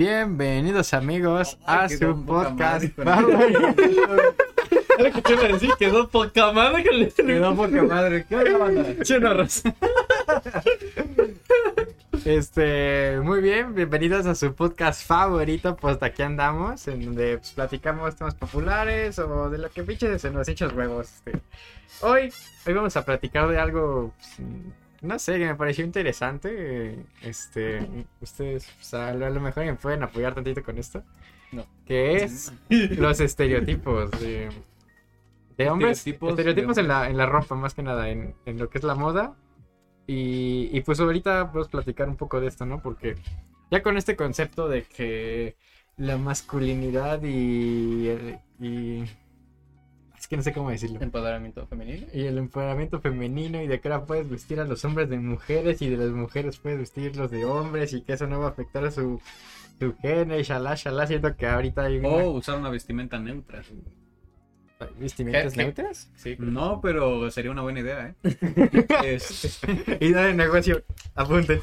Bienvenidos amigos a su podcast. Era que te iba a decir, quedó poca madre con el Quedó poca madre. ¿Qué onda, banda? Chorros. Este, muy bien, bienvenidos a su podcast favorito, pues de aquí andamos, en donde pues, platicamos temas populares o de lo que pinches se nos echos huevos. Este. Hoy, hoy vamos a platicar de algo, pues, no sé, que me pareció interesante. Este, ustedes pues, a lo a lo mejor me pueden apoyar tantito con esto. No. Que es los estereotipos de, de hombres. Estereotipos Estereotipos, de en, la, en la ropa, más que nada, en, en lo que es la moda. Y, y pues ahorita vamos a platicar un poco de esto, ¿no? Porque ya con este concepto de que la masculinidad y, y que no sé cómo decirlo. Empoderamiento femenino. Y el empoderamiento femenino y de que ahora puedes vestir a los hombres de mujeres y de las mujeres puedes vestirlos de hombres y que eso no va a afectar a su, su género y shalá, shalá, siento que ahorita hay una- O usar una vestimenta neutra. vestimentas neutras. Sí. No, pero sería una buena idea, ¿eh? Este, Y de negocio, apunten.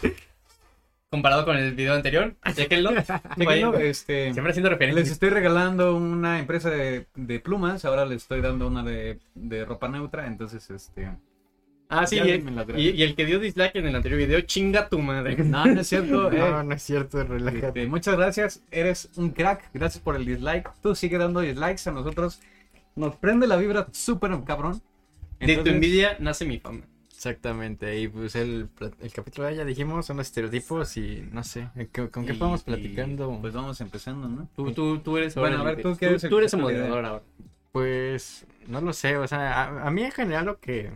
Comparado con el video anterior, chequenlo. Vaya, este, Siempre haciendo les referencias. estoy regalando una empresa de, de plumas. Ahora les estoy dando una de, de ropa neutra. Entonces, este. Ah, sí. Y, el que dio dislike en el anterior video, chinga tu madre. No, no es cierto. eh. No, no es cierto, relájate. Este, muchas gracias, eres un crack, gracias por el dislike. Tú sigue dando dislikes a nosotros. Nos prende la vibra súper cabrón. De tu envidia nace mi fama. Exactamente, y pues el, el capítulo de ya dijimos son los estereotipos y no sé, ¿con, con qué y- y, platicando? Pues vamos empezando, ¿no? Tú, tú, tú eres ahora Bueno, a ver, ¿tú eres el tú eres el moderador ahora. Pues no lo sé, o sea, a, a mí en general lo que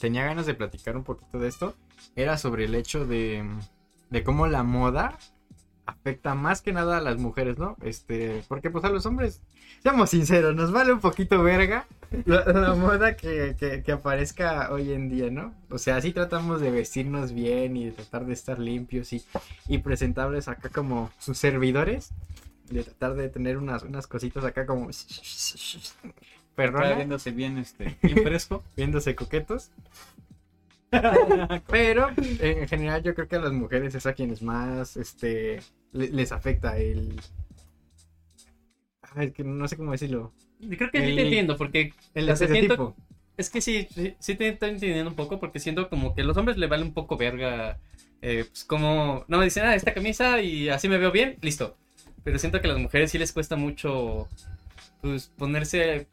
tenía ganas de platicar un poquito de esto era sobre el hecho de, de cómo la moda afecta más que nada a las mujeres, ¿no? Este, porque pues a los hombres, seamos sinceros, nos vale un poquito verga la, la moda que, que, que aparezca hoy en día, ¿no? O sea, sí tratamos de vestirnos bien y de tratar de estar limpios y, y presentables acá como sus servidores, de tratar de tener unas, unas cositas acá como... Perrona, viéndose bien, este, bien fresco. viéndose coquetos. Pero en general yo creo que a las mujeres es a quienes más este le- les afecta el Ay, es que no sé cómo decirlo. Creo que sí te entiendo, porque El O sea, estereotipo. Es que sí, sí, sí te estoy entendiendo un poco porque siento como que a los hombres le vale un poco verga. eh, pues como, no me dicen, ah, esta camisa y así me veo bien, listo. Pero siento que a las mujeres sí les cuesta mucho, pues, ponerse.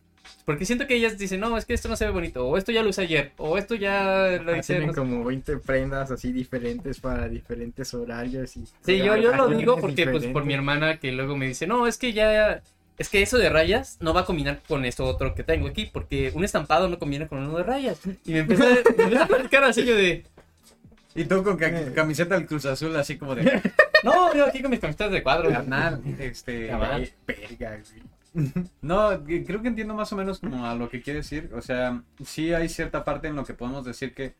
Porque siento que ellas dicen, no, es que esto no se ve bonito, o esto ya lo usé ayer, o esto ya lo hice. tienen no sé". como 20 prendas así diferentes para diferentes horarios y Sí, yo, yo lo digo porque, pues, por mi hermana que luego me dice, no, es que ya. Es que eso de rayas no va a combinar con esto otro que tengo aquí, porque un estampado no combina con uno de rayas. Y me empieza, me empieza a platicar así yo de. Y tú con ca- camiseta del Cruz Azul, así como de No, yo aquí con mis camisetas de cuadro. carnal. Este, eh, verga, güey. No, creo que entiendo más o menos como a lo que quiere decir. O sea, sí hay cierta parte en lo que podemos decir que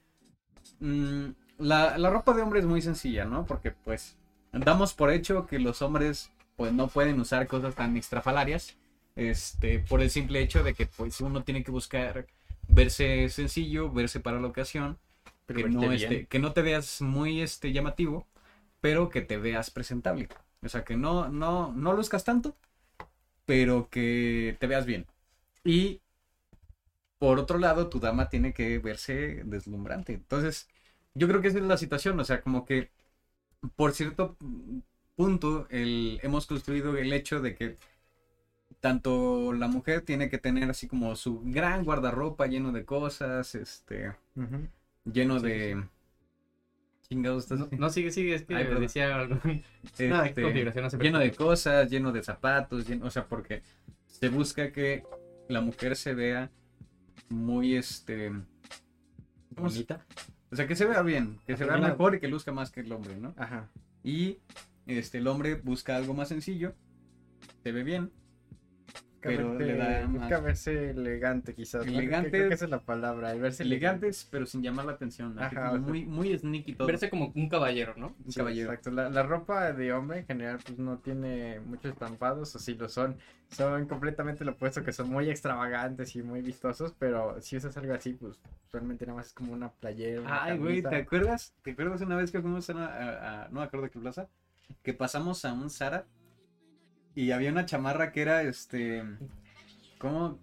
mm, la, la ropa de hombre es muy sencilla, ¿no? Porque pues damos por hecho que los hombres pues no pueden usar cosas tan extrafalarias. Este, por el simple hecho de que pues uno tiene que buscar verse sencillo, verse para la ocasión, Pero que no, este, que no te veas muy este, llamativo, pero que te veas presentable. O sea, que no, no, no luzcas tanto, pero que te veas bien. Y por otro lado, tu dama tiene que verse deslumbrante. Entonces, yo creo que esa es la situación. O sea, como que por cierto punto el, hemos construido el hecho de que tanto la mujer tiene que tener así como su gran guardarropa lleno de cosas, este, lleno Sí, de... Chingados, estás... No, no, sigue, sigue, es que Ay, decía algo. Este, configuración, no se lleno de cosas, lleno de zapatos, lleno- o sea, porque se busca que la mujer se vea muy, este, ¿cómo se- Bonita. o sea, que se vea bien, que se vea mejor y que luzca más que el hombre, ¿no? Ajá. Y este, el hombre busca algo más sencillo, se ve bien, Pero le da busca más- verse elegante quizás. Elegante. Creo que esa es la palabra, el verse elegantes, pero sin llamar la atención, así Ajá, como o sea, muy, muy sneaky todo. Verse como un caballero, ¿no? un Sí, caballero. Exacto. La, la ropa de hombre en general pues no tiene muchos estampados, o si lo son, son completamente lo opuesto, que son muy extravagantes y muy vistosos, pero si usas algo así, pues realmente nada más es como una playera. una Ay, güey. ¿te acuerdas? ¿Te acuerdas una vez que fuimos a, una- a- a- no me acuerdo de qué plaza? Que pasamos a un Zara y había una chamarra que era este como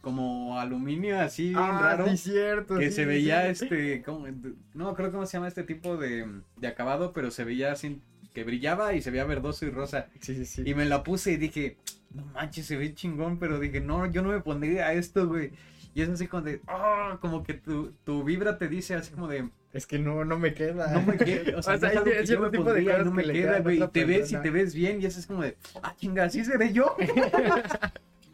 como aluminio así bien raro sí, cierto. que sí, se sí, veía este como, no creo cómo se llama este tipo de, de acabado pero se veía así que brillaba y se veía verdoso y rosa Sí, sí, sí. y me la puse y dije no manches se ve chingón pero dije no yo no me pondría esto güey y es así como de oh, como que tu, tu vibra te dice así como de Es que no, no me queda. no me queda, o sea, O sea, es que yo cierto me tipo de no me que queda, güey, y te ves y te ves bien y eso es como de, ah, chinga, ¿así seré yo?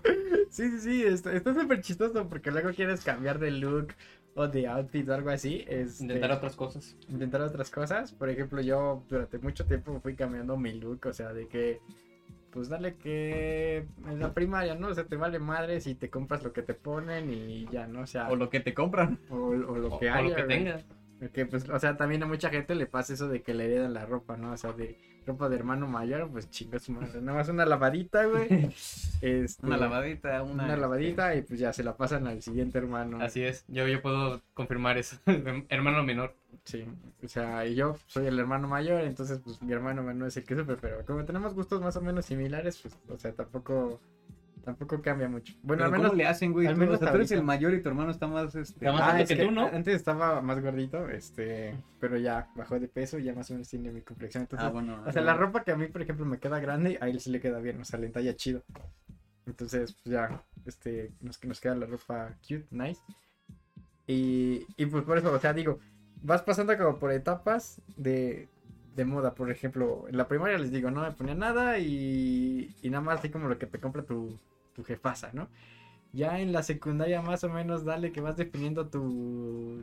Sí, sí, sí, está está súper chistoso porque luego quieres cambiar de look o de outfit o algo así. este, Intentar otras cosas. intentar otras cosas. Por ejemplo, yo durante mucho tiempo fui cambiando mi look, o sea, de que, pues dale que en la primaria, ¿no? O sea, te vale madre si te compras lo que te ponen y ya, ¿no? O sea, O lo que te compran. o, o lo O, que o haya. lo que güey. tenga. Porque, pues, o sea, también a mucha gente le pasa eso de que le heredan la ropa, ¿no? O sea, de ropa de hermano mayor, pues chinga su madre. Nada más una lavadita, güey. Este, Una lavadita, una... Una lavadita y pues ya se la pasan al siguiente hermano. Así es. Yo, yo puedo confirmar eso. Hermano menor. Sí, o sea, y yo soy el hermano mayor, entonces pues mi hermano menor es el que sufre, pero como tenemos gustos más o menos similares, pues, o sea, tampoco, tampoco cambia mucho. Bueno, al menos... ¿cómo le hacen, güey? al Tú- menos o sea, tú eres el mayor y tu hermano está más, este... Está más Ah, alto es que que tú, ¿no? Antes estaba más gordito, este, pero ya bajó de peso, ya más o menos tiene mi complexión, entonces... Ah, bueno. O sea, la ropa que a mí, por ejemplo, me queda grande, a él sí le queda bien, o sea, le entalla chido. Entonces, pues ya, este, nos, nos queda la ropa cute, nice. Y, y pues por eso, o sea, digo, vas pasando como por etapas de, de moda. Por ejemplo, en la primaria les digo, no me ponía nada y, y nada más así como lo que te compra tu, tu jefasa, ¿no? Ya en la secundaria más o menos dale que vas definiendo tu,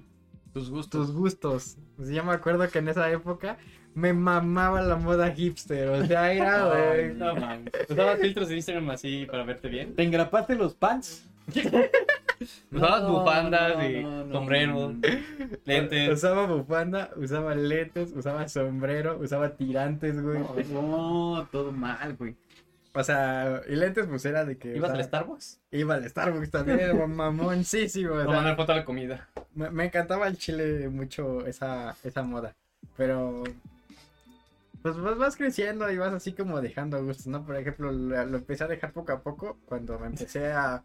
Tus gustos. tus gustos. O sea, yo me acuerdo que en esa época me mamaba la moda hipster. O sea, era, Ay, güey. no mames. ¿Usabas filtros de Instagram así para verte bien? ¿Te engrapaste los pants? Usabas No, bufandas no, y no, no, sombreros, no. lentes. Usaba bufanda, usaba lentes, usaba sombrero, usaba tirantes, güey. No, todo mal, güey. O sea, y lentes, pues era de que. ¿Ibas o sea, al Starbucks? Iba al Starbucks también, era mamoncísimo. O No, sea, mandar foto a la comida. me, me encantaba el chile mucho esa, esa moda. Pero. Pues vas, vas creciendo y vas así como dejando gustos, ¿no? Por ejemplo, lo, lo empecé a dejar poco a poco cuando me empecé a,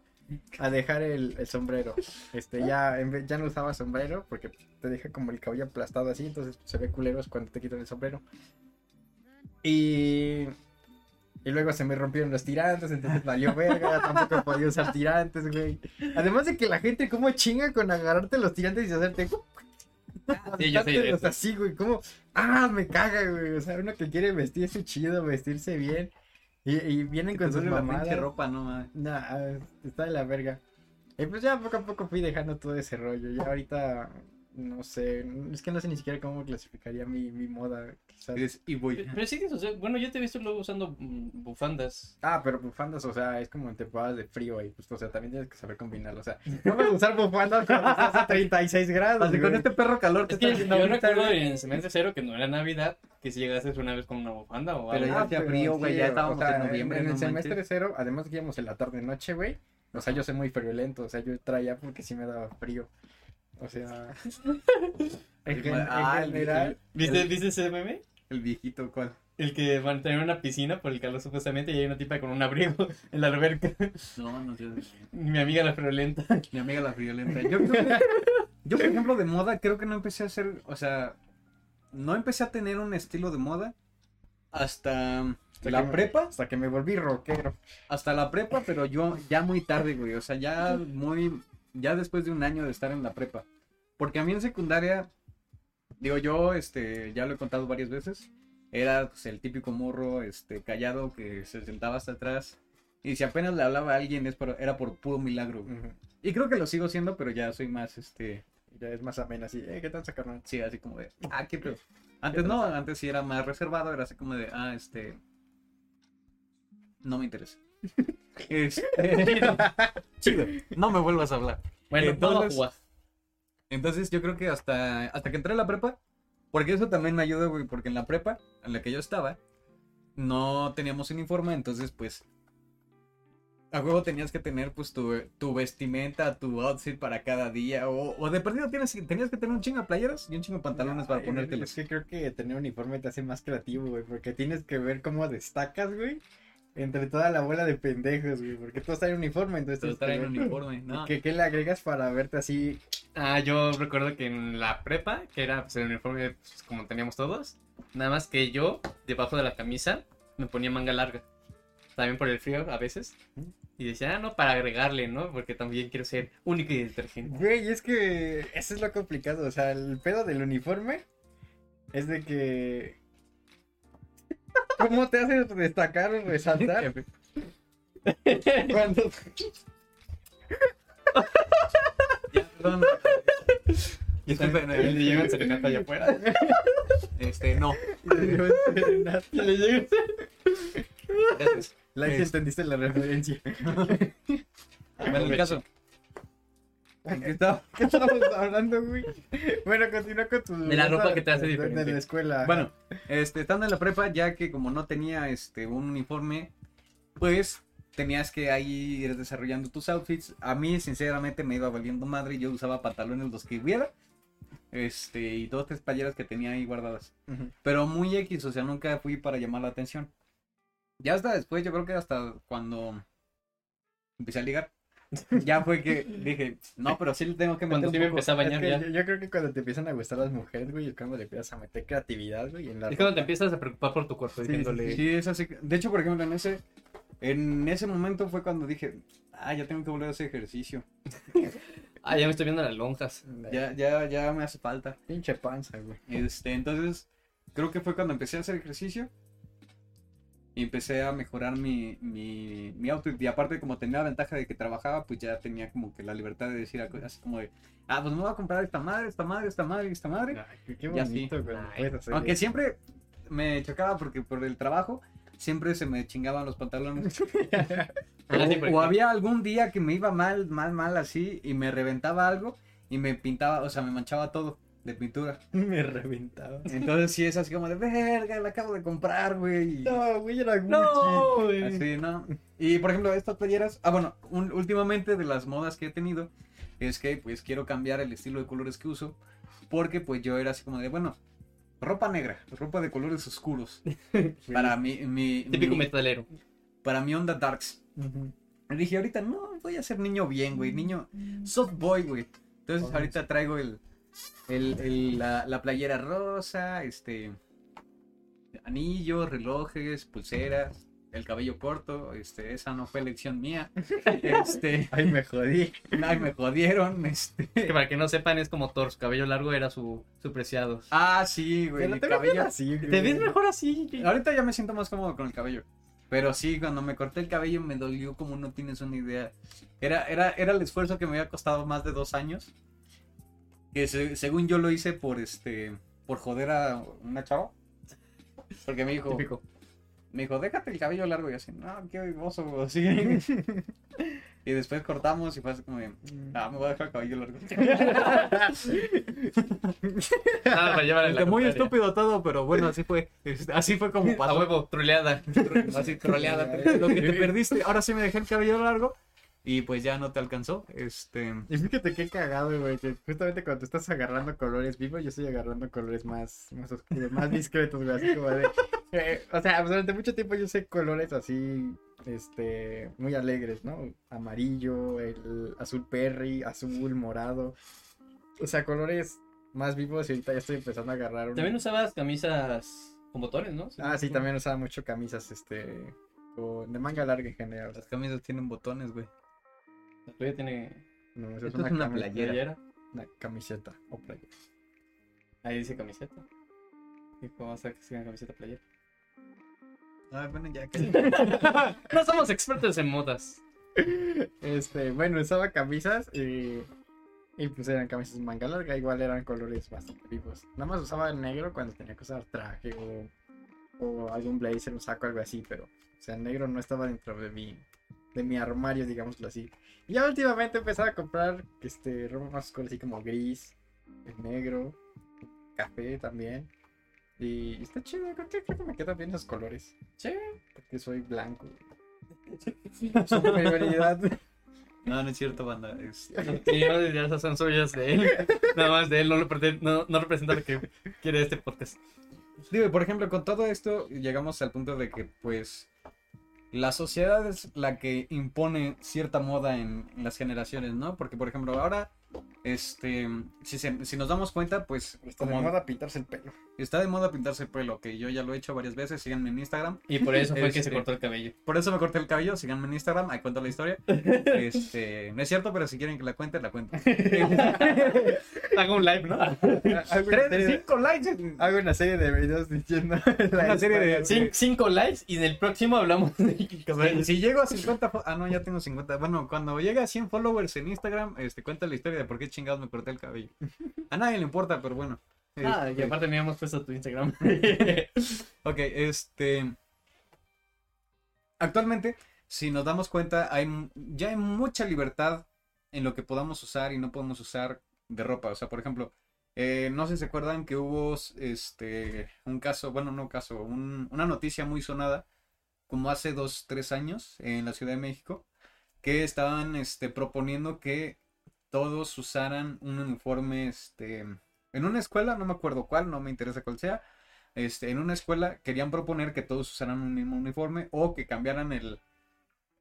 a dejar el, el sombrero. Este, ya, en vez- ya no usaba sombrero porque te deja como el cabello aplastado así, entonces se ve culeros cuando te quitan el sombrero. Y. Y luego se me rompieron los tirantes, entonces valió verga, tampoco podía usar tirantes, güey. Además de que la gente como chinga con agarrarte los tirantes y hacerte... Sí, yo sé eso. así, güey, como... Ah, me caga, güey. O sea, uno que quiere vestirse chido, vestirse bien. Y, y vienen con sus mamadas. ropa, no. Nah, está de la verga. Y pues ya poco a poco fui dejando todo ese rollo. Ya ahorita, no sé, es que no sé ni siquiera cómo clasificaría mi, mi moda. quizás. Eres y voy. Pero sí, o sea, bueno, yo te he visto luego usando mm, bufandas. Ah, pero bufandas, o sea, es como en temporadas de frío y pues, o sea, también tienes que saber combinarlo. O sea, no vas a usar bufandas cuando estás a 36 grados. Así con este perro calor te Es que está haciendo yo recuerdo güey. en semestre cero que no era Navidad, que si llegases una vez con una bufanda o Pero algo. ya hacía pero frío, güey, ya estábamos en noviembre, En el no semestre manches. cero, además que íbamos en la tarde-noche, güey. O sea, yo soy muy friolento, o sea, yo traía porque sí me daba frío. O sea, en, gen- en Ah, el- general, ¿Viste, ¿Viste ese meme? El viejito, ¿cuál? El que van a tener una piscina por el calor supuestamente y hay una tipa con un abrigo en la alberca. No, no sé. Mi amiga la friolenta. Mi amiga la friolenta. Yo creo que, yo, por ejemplo, de moda, creo que no empecé a hacer, o sea, no empecé a tener un estilo de moda hasta Hasta la me- prepa, hasta que me volví rockero. hasta la prepa, pero yo ya muy tarde, güey, o sea, ya muy, ya después de un año de estar en la prepa. Porque a mí en secundaria, digo yo, este, ya lo he contado varias veces, era pues, el típico morro, este, callado que se sentaba hasta atrás. Y si apenas le hablaba a alguien es por- era por puro milagro. Y creo que lo sigo siendo, pero ya soy más, este, Ya es más amena así, eh, ¿qué tal carnal? Sí, así como de, ah, qué pedo. Antes no, antes sí era más reservado, era así como de, ah, este. No me interesa. Este, chido, no me vuelvas a hablar. Bueno, Entonces- vamos a jugar. Entonces yo creo que hasta, hasta que entré a la prepa, porque eso también me ayuda, güey, porque en la prepa en la que yo estaba, no teníamos uniforme, entonces pues a huevo tenías que tener pues tu, tu vestimenta, tu outfit para cada día, o, o de perdido tienes, tenías que tener un chingo de playeras y un chingo de pantalones para ponértelos. Es que creo que tener uniforme te hace más creativo, güey, porque tienes que ver cómo destacas, güey. Entre toda la bola de pendejos, güey, porque todos traen uniforme, entonces Todos traen uniforme, ¿no? ¿Qué, qué le agregas para verte así? Ah, yo recuerdo que en la prepa, que era pues, el uniforme pues, como teníamos todos, nada más que yo, debajo de la camisa, me ponía manga larga. También por el frío a veces. Y decía, ah, no, para agregarle, ¿no? Porque también quiero ser único y detergente. Güey, es que eso es lo complicado, o sea, el pedo del uniforme es de que... ¿Cómo te hace destacar o resaltar cuando... Ya, perdón. Disculpen, le llegan serenata allá afuera. Este, no. Y le llegan... Gracias. La Es- entendiste la referencia. Bueno, el caso. ¿Qué estábamos hablando, güey? Bueno, continúa con tu... De la ropa que te hace diferente. De la escuela. Bueno, este, estando en la prepa, ya que como no tenía este un uniforme, pues tenías que ahí ir desarrollando tus outfits. A mí, sinceramente, me iba valiendo madre. Yo usaba pantalones los que hubiera. Este, y dos, tres playeras que tenía ahí guardadas. Pero muy X, o sea, nunca fui para llamar la atención. Ya hasta después, yo creo que hasta cuando empecé a ligar, ya fue que dije, no, pero sí le tengo que meter Cuando un sí me poco. empecé a Es bañar que ya. yo, yo creo que cuando te empiezan a gustar las mujeres, güey, es cuando le empiezas a meter creatividad, güey, en la Es cuando te ropa. empiezas a preocupar por tu cuerpo, Sí, diciéndole... Sí, es así. De hecho, por ejemplo, en ese, en ese momento fue cuando dije, ah, ya tengo que volver a hacer ejercicio. Ah, ya me estoy viendo las lonjas. Ya, ya, ya me hace falta. Pinche panza, güey. Este, entonces, creo que fue cuando empecé a hacer ejercicio. Y empecé a mejorar mi, mi, mi outfit. Y aparte, como tenía la ventaja de que trabajaba, pues ya tenía como que la libertad de decir algo así como de, ah, pues me voy a comprar esta madre, esta madre, esta madre, esta madre. Ay, qué- bonito, güey. Ay, Aunque eso. siempre me chocaba porque por el trabajo siempre se me chingaban los pantalones. O había algún día que me iba mal, mal, mal así y me reventaba algo y me pintaba, o sea, me manchaba todo de pintura. Me reventaba. Entonces sí es así como de verga, la acabo de comprar, güey. y No, güey, era Gucci. No, güey. Así, ¿no? Y por ejemplo, estas playeras, ah, bueno, un- últimamente de las modas que he tenido es que pues quiero cambiar el estilo de colores que uso porque pues yo era así como de, bueno, ropa negra, ropa de colores oscuros para mi, mi, Típico mi- metalero. para mi onda darks. Dije, ahorita no, voy a ser niño bien, güey, niño soft boy, güey. Entonces ahorita traigo el, el, el- la, la playera rosa, este, anillos, relojes, pulseras, el cabello corto, este, esa no fue elección mía. Este, Ay, me jodí. ay, me jodieron, este. Que para que no sepan, es como Thor. Su cabello largo era su, su preciado. Ah, sí, güey, te ves cabello. así, güey. ¿Te ves mejor así? Ahorita ya me siento más cómodo con el cabello. Pero sí, cuando me corté el cabello me dolió como no tienes una idea. Era, era, era el esfuerzo que me había costado más de dos años. Que se- según yo lo hice por este. por joder a una chava. Porque me dijo. Típico. Me dijo, déjate el cabello largo y así, no, qué oso, así. y después cortamos y fue así como de, ah, me voy a dejar el cabello largo. Ah, para Este, muy estúpido todo, pero bueno, así fue. Así fue como A pasó. huevo, troleada. Así troleada. Lo que te perdiste. Ahora sí me dejé el cabello largo. Y pues ya no te alcanzó. Este. Y fíjate qué cagado, güey, que justamente cuando estás agarrando colores vivos, yo estoy agarrando colores más, más oscuros, más discretos, güey, así como de... eh, o sea, durante mucho tiempo yo sé colores así, este, muy alegres, ¿no? Amarillo, el azul perry, azul, morado. O sea, colores más vivos y ahorita ya estoy empezando a agarrar. También usabas camisas con botones, ¿no? Ah, sí, también usaba mucho camisas, este, de manga larga en general. Las camisas tienen botones, güey. La tuya tiene No, esa Esto es una playera. playera. Una camiseta o playera. Ahí dice camiseta. ¿Y cómo vas a que sea camiseta playera? Ah, bueno, ya que. No somos expertos en modas. Este, bueno, usaba camisas y, y pues eran camisas manga larga, igual eran colores bastante vivos. Nada más usaba el negro cuando tenía que usar traje o, o algún blazer, un saco, algo así, pero, o sea, el negro no estaba dentro de mi, de mi armario, digámoslo así. Y ya últimamente empezaba a comprar, este, ropa más oscura, así como gris, el negro, café también. Y está chido, creo que, creo que me quedan bien esos colores. Sí. Porque soy blanco. Superioridad. No, no es cierto, banda. Es- ya esas son suyas de él. Nada más de él, no, no, no representa lo que quiere este podcast. Digo, por ejemplo, con todo esto llegamos al punto de que, pues, la sociedad es la que impone cierta moda en, las generaciones, ¿no? Porque, por ejemplo, ahora, este, si, se- si nos damos cuenta, pues, Está de moda pintarse el pelo. está de moda pintarse el pelo, que yo ya lo he hecho varias veces, síganme en Instagram. Y por eso fue que se Este, cortó el cabello. Por eso me corté el cabello, síganme en Instagram, ahí cuento la historia. Este, no es cierto, pero si quieren que la cuente, la cuento. Hago un live, ¿no? Tres, cinco likes. Hago una serie de videos diciendo Una serie de- Cin- cinco likes y en el próximo hablamos del Si, si llego a 50 fo- ah no ya tengo 50 bueno cuando llegue a 100 followers en Instagram este cuenta la historia de por qué chingados me corté el cabello. A nadie le importa pero bueno. Ah, y Este, aparte me habíamos puesto tu Instagram. ok este actualmente si nos damos cuenta hay ya hay mucha libertad en lo que podamos usar y no podemos usar de ropa. O sea por ejemplo eh, no sé si se acuerdan que hubo este un caso bueno no caso un- una noticia muy sonada como hace dos, tres años en la Ciudad de México, que estaban este, proponiendo que todos usaran un uniforme, este, en una escuela, no me acuerdo cuál, no me interesa cuál sea, este, en una escuela querían proponer que todos usaran un mismo uniforme o que cambiaran el,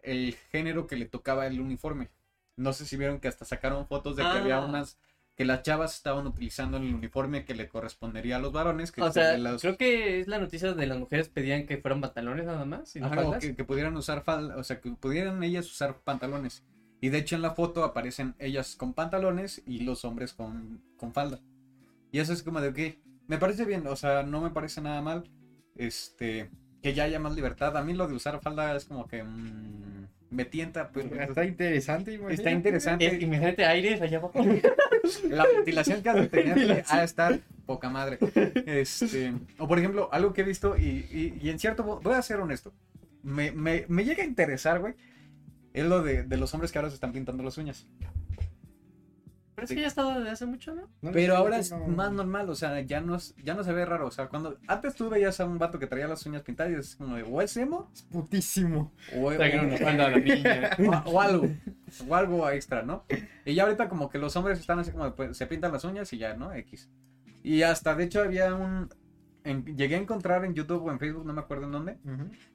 el género que le tocaba el uniforme. No sé si vieron que hasta sacaron fotos de que Ah. había unas que las chavas estaban utilizando el uniforme que le correspondería a los varones. Que O sea, las- creo que es la noticia de las mujeres pedían que fueran pantalones nada más. Y no Ajá, o que pudieran usar falda, o sea, que pudieran ellas usar pantalones. Y de hecho en la foto aparecen ellas con pantalones y los hombres con, con falda. Y eso es como de, ok, me parece bien, o sea, no me parece nada mal, este, que ya haya más libertad. A mí lo de usar falda es como que mm, me tienta, pero Está interesante, está imagínate. interesante. Es- imagínate aires allá abajo. La ventilación que has de tener ha de estar poca madre. Este, o por ejemplo, algo que he visto y, y- y en cierto, voy a ser honesto, me, me, me llega a interesar, güey, es lo de, de los hombres que ahora se están pintando las uñas. Pero es que ya ha estado desde hace mucho, ¿no? No, Pero ahora no, es no. más normal, o sea, ya no, es- ya no se ve raro. O sea, cuando antes tú veías a un vato que traía las uñas pintadas y es como de, o es emo Es putísimo. o, Traigan una o- falda a la niña. o- o algo, o algo extra, ¿no? Y ya ahorita como que los hombres están así como, de, pues, se pintan las uñas y ya, ¿no? X. Y hasta, de hecho, había un... en- llegué a encontrar en YouTube o en Facebook, no me acuerdo en dónde,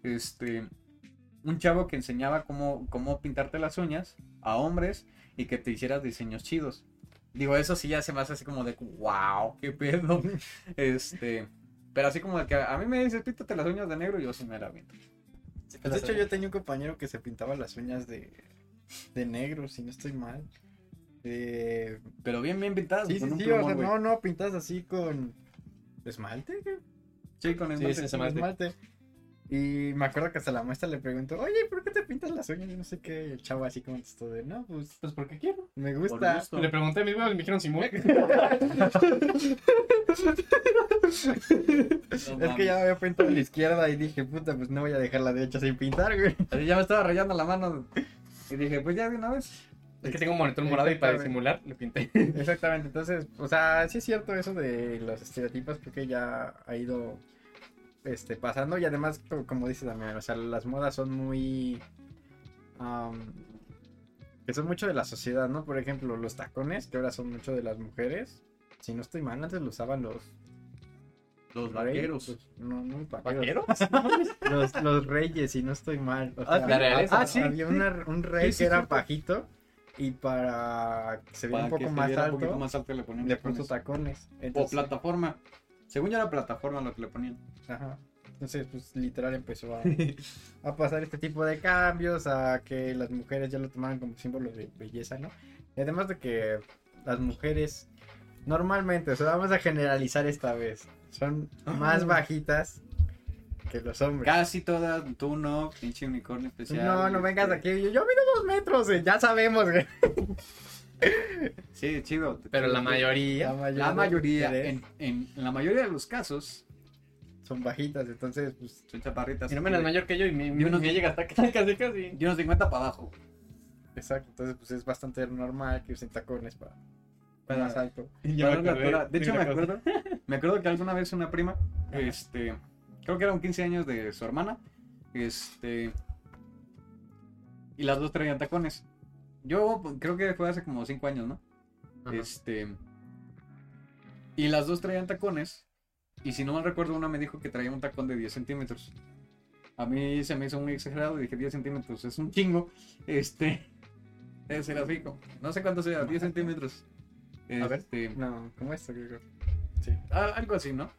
este... Un chavo que enseñaba cómo, cómo pintarte las uñas a hombres y que te hicieras diseños chidos. Digo, eso sí ya se me hace así como de, wow, qué pedo. Este... Pero así como de que a mí me dices, píntate las uñas de negro, yo sí me la pinto. Pues de hecho, yo tenía un compañero que se pintaba las uñas de, de negro, si no estoy mal. Eh, Pero bien, bien pintadas. sí, sí, con un sí, plumón, o sea, güey. no, no, pintas así con esmalte. ¿qué? Sí, con Sí, esmalte. sí, Con esmalte. esmalte. Y me acuerdo que hasta la maestra le preguntó, oye, ¿por qué te pintas las uñas? Y no sé qué. Y el chavo así contestó de, no, pues Pues porque quiero. me gusta. gusto. Le pregunté a mis huevos y me dijeron Simón. Es que ya me había pintado a la izquierda y dije, puta, pues no voy a dejar la derecha sin pintar, güey. Así ya me estaba rayando la mano. Y dije, pues ya de una vez. Es que tengo un monitor morado y para disimular le pinté. Exactamente, entonces, o sea, sí es cierto eso de los estereotipos, creo que ya ha ido este, pasando y además, co- como dice también, o sea, las modas son muy... am, que son mucho de la sociedad, ¿no? Por ejemplo, los tacones, que ahora son mucho de las mujeres. Si no estoy mal, antes lo usaban los... Los reyes, vaqueros. pues, no, no, vaqueros. ¿Vaqueros? Los, los reyes, si no estoy mal. O Ah, sea, ¿la realeza? Ah, sí, Había sí. una- un rey Sí, que era bajito y para que se viera un poco más viera un poquito alto, más alto le ponían le puso tacones. O plataforma. Según yo era plataforma lo que le ponían. Ajá. Entonces, pues literal empezó a, a pasar este tipo de cambios, a que las mujeres ya lo tomaran como símbolo de belleza, ¿no? Y además de que las mujeres normalmente, o sea, vamos a generalizar esta vez, son más Ah. bajitas que los hombres. Casi todas, tú no, pinche unicornio especial. No, no vengas este, aquí. Yo, yo mido dos metros, eh, ya sabemos. güey. Sí, chido. Pero la mayoría. La mayoría, en, en la mayoría de los casos, son bajitas, entonces, pues, son chaparritas. Mi hermana es mayor que yo y me, Yo me, no- me llega hasta casi casi. Y unos 50 para abajo. exacto. Entonces, pues es bastante normal que usen tacones para, para más alto. Para me acordé. De hecho, me acuerdo, me acuerdo que alguna vez una prima, Ajá. este, creo que eran 15 años de su hermana, este, y las dos traían tacones. Yo pues, creo que fue hace como 5 años, ¿no? Ajá. Este, y las dos traían tacones, y si no mal recuerdo, una me dijo que traía un tacón de 10 centímetros. A mí se me hizo muy exagerado, dije 10 centímetros es un chingo. Este, debe ser así, como- no sé cuánto sea, 10 centímetros. A ver. Este, No, ¿cómo esto? creo? Ah, algo así, ¿no?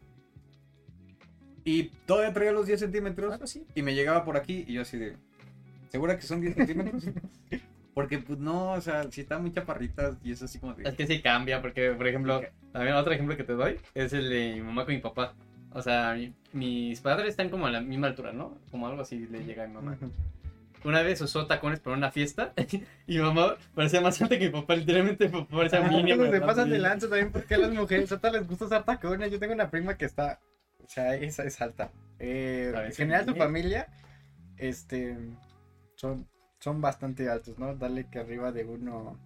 Y todavía traía los 10 centímetros Algo así. y me llegaba por aquí y yo así de... ¿Segura que son 10 centímetros? Porque pues no, o sea, si están muy chaparritas y es así como de... Es que sí cambia, porque, por ejemplo, también otro ejemplo que te doy es el de mi mamá con mi papá. O sea, mi- mis padres están como a la misma altura, ¿no? Como algo así le llega a mi mamá. Una vez usó tacones para una fiesta y mi mamá parecía más alta que mi papá, literalmente mi papá parecía mínimo. Pues se pasan de lanza también porque a las mujeres a todas les gusta usar tacones. Yo tengo una prima que está, o sea, esa es alta. Eh, en general su sí. familia, este, son, son bastante altos, ¿no? Dale que arriba de uno.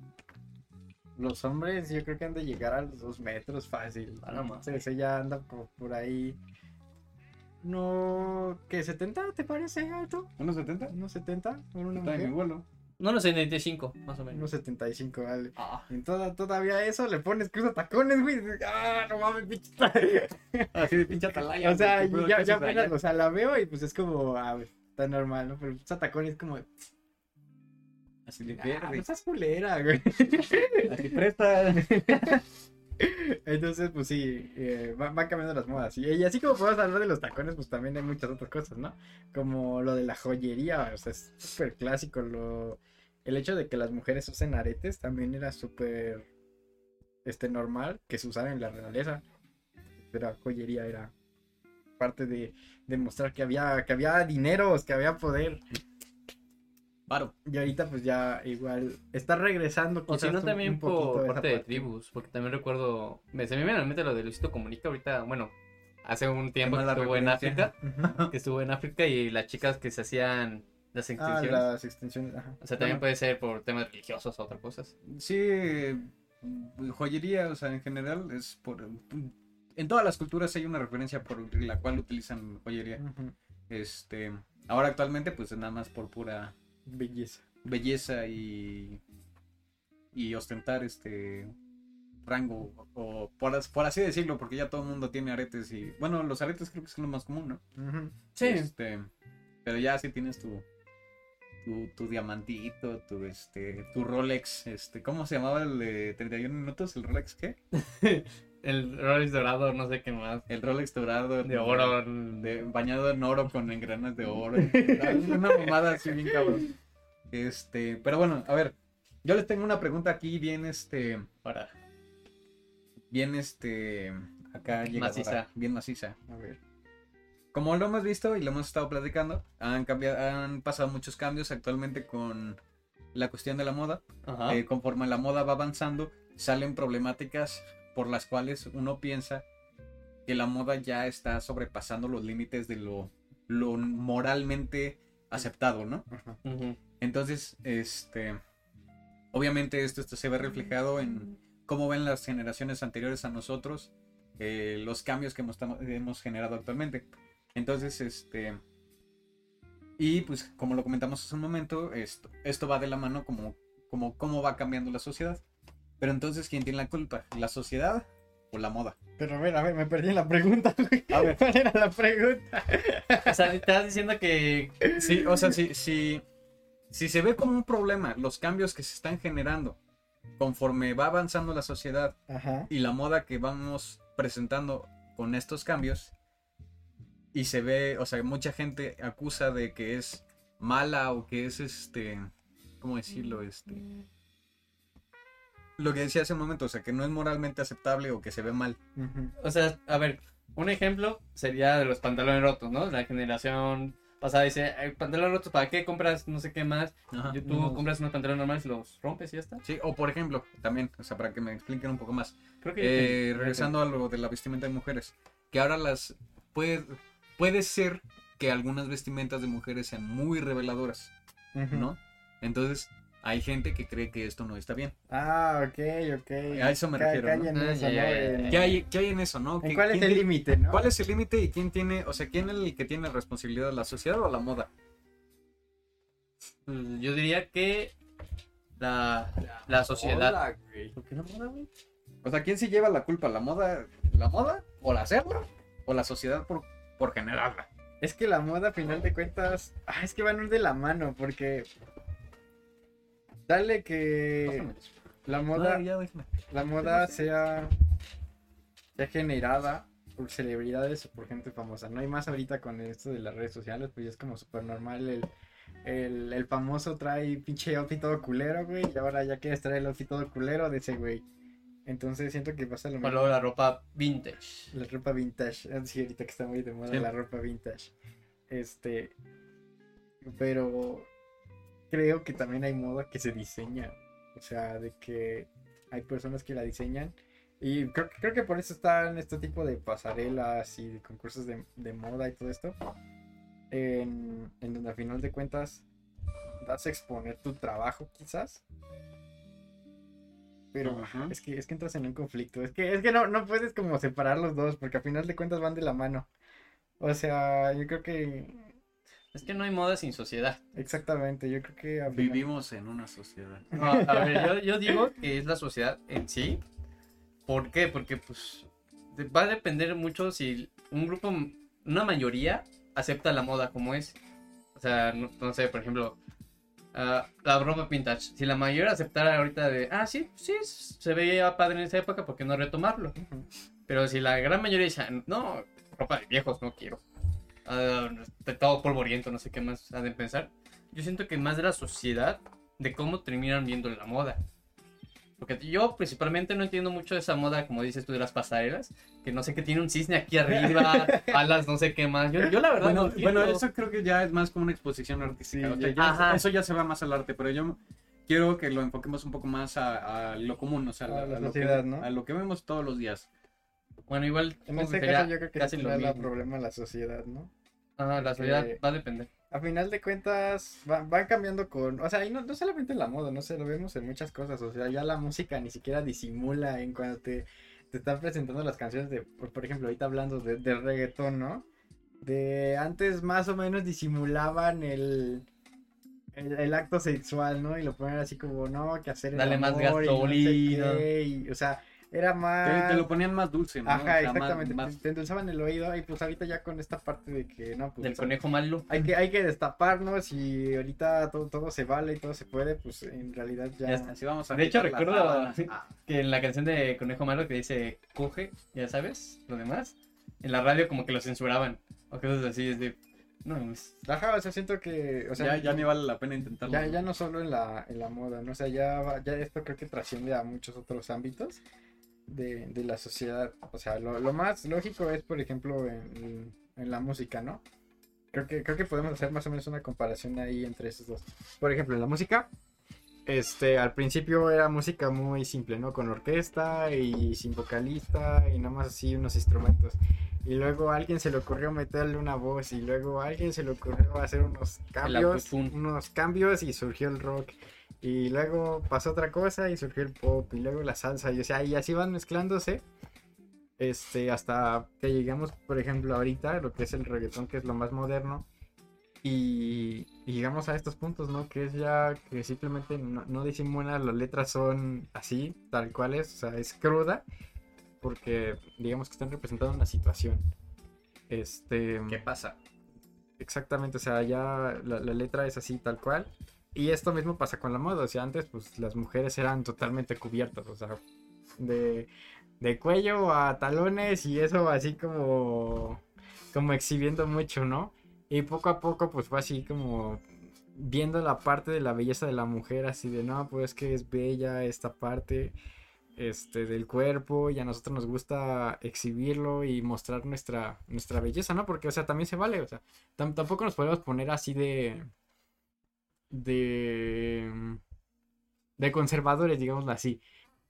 Los hombres yo creo que han de llegar a los dos metros fácil. Ah, no más. Ya anda por, por ahí. No, ¿qué? ¿70 te parece alto? ¿Unos 70? ¿Unos 70? ¿Por una Está en mi mujer? vuelo. No, no sé, 95, más o menos. Unos 75, vale. Ah, Y toda, todavía eso le pones que usa tacones, güey. Ah, no mames, pinche. Así de pinche atalaya. o sea, ya, ya apenas, o sea, la veo y pues es como, ah, está normal, ¿no? Pero usa tacones como, ah, Así de verde. estás culera, güey. Así presta. Entonces, pues sí, eh, va- van cambiando las modas. Y, y así como podemos hablar de los tacones, pues también hay muchas otras cosas, ¿no? Como lo de la joyería, o sea, es súper clásico. Lo... El hecho de que las mujeres usen aretes también era súper este, normal que se usara en la realeza. Pero joyería era parte de demostrar que había, que había dineros, que había poder. Paro. Y ahorita pues ya igual está regresando. O si no, también un por parte de tribus, porque también recuerdo, me, se me viene a la mente lo de Luisito Comunica ahorita, bueno, hace un tiempo que estuvo en. África, que estuvo en África y las chicas que se hacían las Ah, extensiones. las extensiones. Ajá. O sea, también Bueno. puede ser por temas religiosos o otras cosas. Sí, joyería, o sea, en general es por... En todas las culturas hay una referencia por la cual utilizan joyería. Este, ahora actualmente pues es nada más por pura Belleza. belleza y y ostentar este rango o por, as- por así decirlo, porque ya todo el mundo tiene aretes y bueno, los aretes creo que son lo más común, ¿no? Ujú. Este, pero ya si tienes tu tu, tu diamantito, tu este tu Rolex, este, ¿cómo se llamaba el de 31 minutos? ¿El Rolex qué? El Rolex dorado, no sé qué más. El Rolex dorado De oro. de, bañado en oro con engranas de oro. Una mamada así bien cabrón. Este, pero bueno, a ver, yo les tengo una pregunta aquí bien este, Para. bien este, acá llegadora, Maciza. bien maciza. A ver. Como lo hemos visto y lo hemos estado platicando, han cambiado, han pasado muchos cambios actualmente con la cuestión de la moda. Eh, conforme la moda va avanzando, salen problemáticas por las cuales uno piensa que la moda ya está sobrepasando los límites de lo, lo moralmente aceptado, ¿no? Entonces, este, obviamente esto, esto se ve reflejado en cómo ven las generaciones anteriores a nosotros eh, los cambios que hemos, hemos generado actualmente. Entonces, este, y pues como lo comentamos hace un momento, esto, esto va de la mano como, como cómo va cambiando la sociedad. Pero entonces, ¿quién tiene la culpa? ¿La sociedad o la moda? Pero a ver, a ver, me perdí en la pregunta, güey. A ver. ¿Cuál era la pregunta? O sea, te estás diciendo que. Sí, o sea, si, si, si se ve como un problema los cambios que se están generando conforme va avanzando la sociedad Ajá. y la moda que vamos presentando con estos cambios y se ve, o sea, mucha gente acusa de que es mala o que es este, ¿cómo decirlo? Este, lo que decía hace un momento, o sea, que no es moralmente aceptable o que se ve mal. O sea, a ver, un ejemplo sería de los pantalones rotos, ¿no? La generación pasada dice, "Ay, pantalones rotos, ¿para qué compras no sé qué más? Y tú unos- compras unos pantalones normales y los rompes y ya está. Sí, o por ejemplo, también, o sea, para que me expliquen un poco más. Creo que. Eh, regresando a lo de la vestimenta de mujeres, que ahora las puede, puede ser que algunas vestimentas de mujeres sean muy reveladoras. ¿no? Entonces, hay gente que cree que esto no está bien. Ah, ok, ok. A eso me Ca- refiero, cae ¿no? en eso, ¿no? ¿Qué hay, qué hay en eso, no? ¿En ¿Qué- cuál es el límite, no? ¿Cuál es el límite y quién tiene, o sea, quién es el que tiene responsabilidad, la sociedad o la moda? Mm, Yo diría que. La, la sociedad. Hola, güey. ¿Por qué no moda, güey? O sea, ¿quién se lleva la culpa? ¿La moda, la moda o la hacerla? ¿O la sociedad por, por generarla? Es que la moda, a final de cuentas, ah, es que van a ir de la mano, porque dale que Pásame. la moda, No, ya déjame. la moda sea, sea generada por celebridades o por gente famosa. No hay más ahorita con esto de las redes sociales, pues ya es como súper normal el, el, el famoso trae pinche outfit todo culero, güey, y ahora ya quieres traer el outfit todo culero de ese güey. Entonces siento que pasa lo O mismo. luego la ropa vintage. La ropa vintage. Ah, Sí, ahorita que está muy de moda Sí. la ropa vintage. Este. Pero creo que también hay moda que se diseña. O sea, de que hay personas que la diseñan. Y creo, creo que por eso están este tipo de pasarelas y de concursos de, de moda y todo esto. En, en donde al final de cuentas vas a exponer tu trabajo quizás. Pero es que es que entras en un conflicto. Es que, es que no, no puedes como separar los dos, porque al final de cuentas van de la mano. O sea, yo creo que. Es que no hay moda sin sociedad. Exactamente, yo creo que. Vivimos en una sociedad. No, a ver, yo, yo digo que es la sociedad en sí. ¿Por qué? Porque pues va a depender mucho si un grupo, una mayoría, acepta la moda como es. O sea, no, no sé, por ejemplo, ah, la ropa vintage. Si la mayoría aceptara ahorita de, ah, sí, sí, se veía padre en esa época, ¿por qué no retomarlo? Pero si la gran mayoría dice, no, ropa de viejos no quiero. De todo polvoriento, no sé qué más ha de pensar. Yo siento que más de la sociedad, de cómo terminan viendo la moda. Porque yo principalmente no entiendo mucho de esa moda, como dices tú, de las pasarelas, que no sé qué tiene un cisne aquí arriba, alas, no sé qué más. Yo, yo la verdad no Bueno, entiendo. bueno, eso creo que ya es más como una exposición artística. Sí, o sea, ya- eso ya se va más al arte, pero yo quiero que lo enfoquemos un poco más a, a lo común, o sea, A la lo sociedad, que, ¿no? a lo que vemos todos los días. Bueno, igual En este que caso, yo creo que casi lo mismo. problema la sociedad, ¿no? Ajá, la sociedad Eh, va a depender. A final de cuentas, va- van cambiando con. O sea, y no, no solamente en la moda, no sé, lo vemos en muchas cosas. O sea, ya la música ni siquiera disimula en cuando te, te están presentando las canciones de. Por, por ejemplo, ahorita hablando de, del reggaetón, ¿no? De antes más o menos disimulaban el. El, el acto sexual, ¿no? Y lo ponían así como, no, que hacer el Dale más amor y no sé gasolina. qué, y, o sea, era más... Te, te lo ponían más dulce, ¿no? O Ajá, sea, exactamente. más- Te, te endulzaban el oído y pues ahorita ya con esta parte de que no, pues Del conejo malo. hay que, hay que destaparnos y ahorita todo, todo se vale y todo se puede, pues en realidad ya. Ya está. Así vamos a De hecho, recuerdo. Ah, que en la canción de Conejo Malo que dice coge, ya sabes, lo demás, en la radio como que lo censuraban. O cosas así, es de. No, es- Ajá, o sea, siento que. O sea, ya, ya ni vale la pena intentarlo. ya, ya no solo en la, en la moda, ¿no? O sea, ya, ya esto creo que trasciende a muchos otros ámbitos de, de la sociedad. O sea, lo, lo más lógico es, por ejemplo, en, en la música, ¿no? Creo que, creo que podemos hacer más o menos una comparación ahí entre esos dos. Por ejemplo, en la música, este, al principio era música muy simple, ¿no? Con orquesta y sin vocalista y nada más así unos instrumentos. Y luego a alguien se le ocurrió meterle una voz y luego a alguien se le ocurrió hacer unos cambios, unos cambios y surgió el rock. Y luego pasó otra cosa y surgió el pop y luego la salsa y o sea, y así van mezclándose. Este, hasta que llegamos, por ejemplo, ahorita, lo que es el reggaetón, que es lo más moderno. Y, y llegamos a estos puntos, ¿no? Que es ya que simplemente no, no disimula, las letras son así, tal cuales, o sea, es cruda, porque digamos que están representando una situación. Este. ¿Qué pasa? Exactamente, o sea, ya la, la letra es así, tal cual. Y esto mismo pasa con la moda, o sea, antes pues las mujeres eran totalmente cubiertas, o sea, de, de cuello a talones y eso así como, como exhibiendo mucho, ¿no? Y poco a poco pues fue así como viendo la parte de la belleza de la mujer, así de, no, pues que es bella esta parte este, del cuerpo y a nosotros nos gusta exhibirlo y mostrar nuestra, nuestra belleza, ¿no? Porque, o sea, también se vale, o sea, tam- tampoco nos podemos poner así de, de, de conservadores, digámoslo así,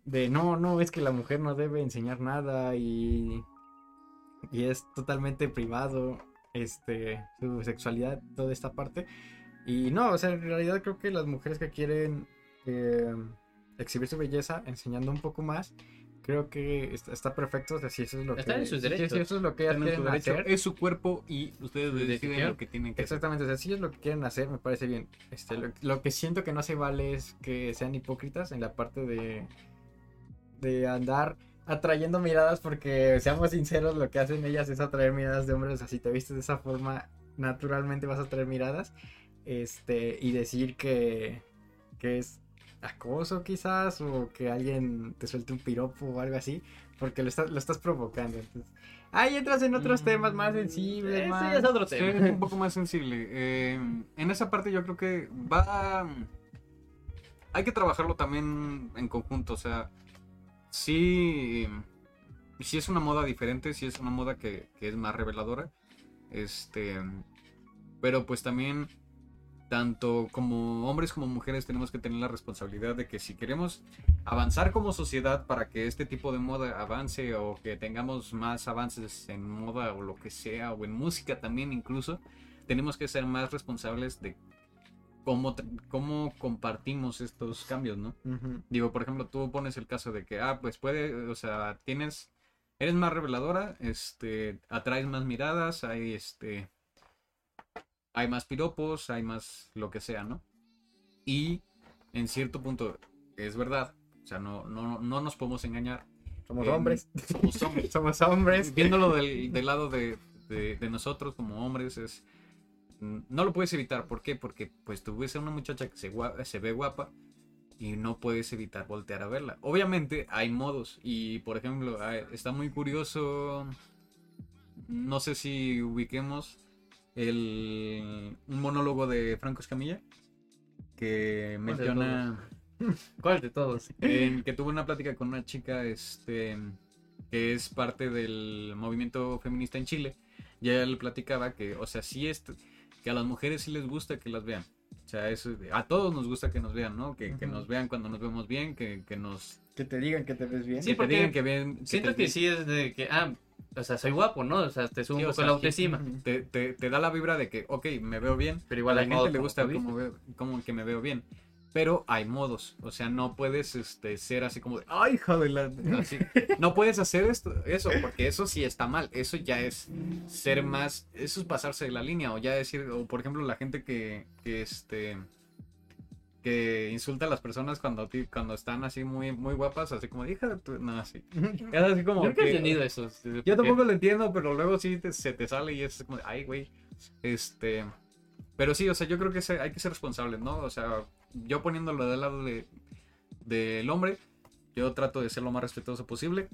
de no, no, es que la mujer no debe enseñar nada y, y es totalmente privado, este, su sexualidad, toda esta parte. Y no, o sea, en realidad creo que las mujeres que quieren eh, exhibir su belleza enseñando un poco más, creo que está, está perfecto. O sea, si eso es lo Están que. en sus si- derechos. si eso es lo que ellas quieren derecho, hacer. es su cuerpo y ustedes deciden decisión. lo que tienen que hacer. Exactamente, o sea, si es lo que quieren hacer, me parece bien. Este, lo, lo que siento que no se vale es que sean hipócritas en la parte de, de andar atrayendo miradas, porque seamos sinceros, lo que hacen ellas es atraer miradas de hombres. Así te vistes de esa forma, naturalmente vas a traer miradas. Este, y decir que, que es acoso quizás, o que alguien te suelte un piropo o algo así, porque lo, estás lo estás provocando. Entonces, ahí entras en otros temas más sensibles. Ese más... ya es otro Sí, tema. es un poco más sensible. Eh, en esa parte yo creo que va... Hay que trabajarlo también en conjunto, o sea, sí, sí es una moda diferente, sí es una moda que, que es más reveladora, este, pero pues también tanto como hombres como mujeres tenemos que tener la responsabilidad de que si queremos avanzar como sociedad para que este tipo de moda avance o que tengamos más avances en moda o lo que sea o en música también incluso tenemos que ser más responsables de cómo, cómo compartimos estos cambios, ¿no? Digo, por ejemplo, tú pones el caso de que, ah, pues puede, o sea, tienes, eres más reveladora, este, atraes más miradas, hay, este, hay más piropos, hay más lo que sea, ¿no? Y en cierto punto es verdad, o sea, no, no, no nos podemos engañar. Somos Eh, hombres. Somos hombres. Somos hombres. Viéndolo del, del lado de, de- de nosotros como hombres es... No lo puedes evitar, ¿por qué? Porque pues tú ves a una muchacha que se, se ve guapa y no puedes evitar voltear a verla. Obviamente hay modos y por ejemplo está muy curioso, no sé si ubiquemos el, un monólogo de Franco Escamilla que ¿Cuál de menciona ¿Cuál de todos? en que tuve una plática con una chica este que es parte del movimiento feminista en Chile. Y ella le platicaba que o sea sí es que a las mujeres sí les gusta que las vean. O sea eso a todos nos gusta que nos vean no que, que nos vean cuando nos vemos bien que, que nos Que te digan que te ves bien. Sí, que te porque digan que ven Siento te, que sí es de que, ah, o sea, soy guapo, ¿no? O sea, te sube Sí, un o poco sea, la autoestima. Te, te- te da la vibra de que ok me veo bien Pero igual a hay la gente modos, le gusta como, veo- como que me veo bien pero hay modos o sea no puedes este ser así como de ay la así. no puedes hacer esto eso porque eso sí está mal eso ya es ser más eso es pasarse de la línea o ya decir o por ejemplo la gente que, que este que insulta a las personas cuando cuando están así muy muy guapas así como hija de tu no así es así como Yo nunca he entendido eso. yo tampoco lo entiendo, pero luego sí te- se te sale y es como, de, ay, güey. Este. Pero sí, o sea, yo creo que se- hay que ser responsables, ¿no? O sea, yo poniéndolo del lado de, del hombre, yo trato de ser lo más respetuoso posible.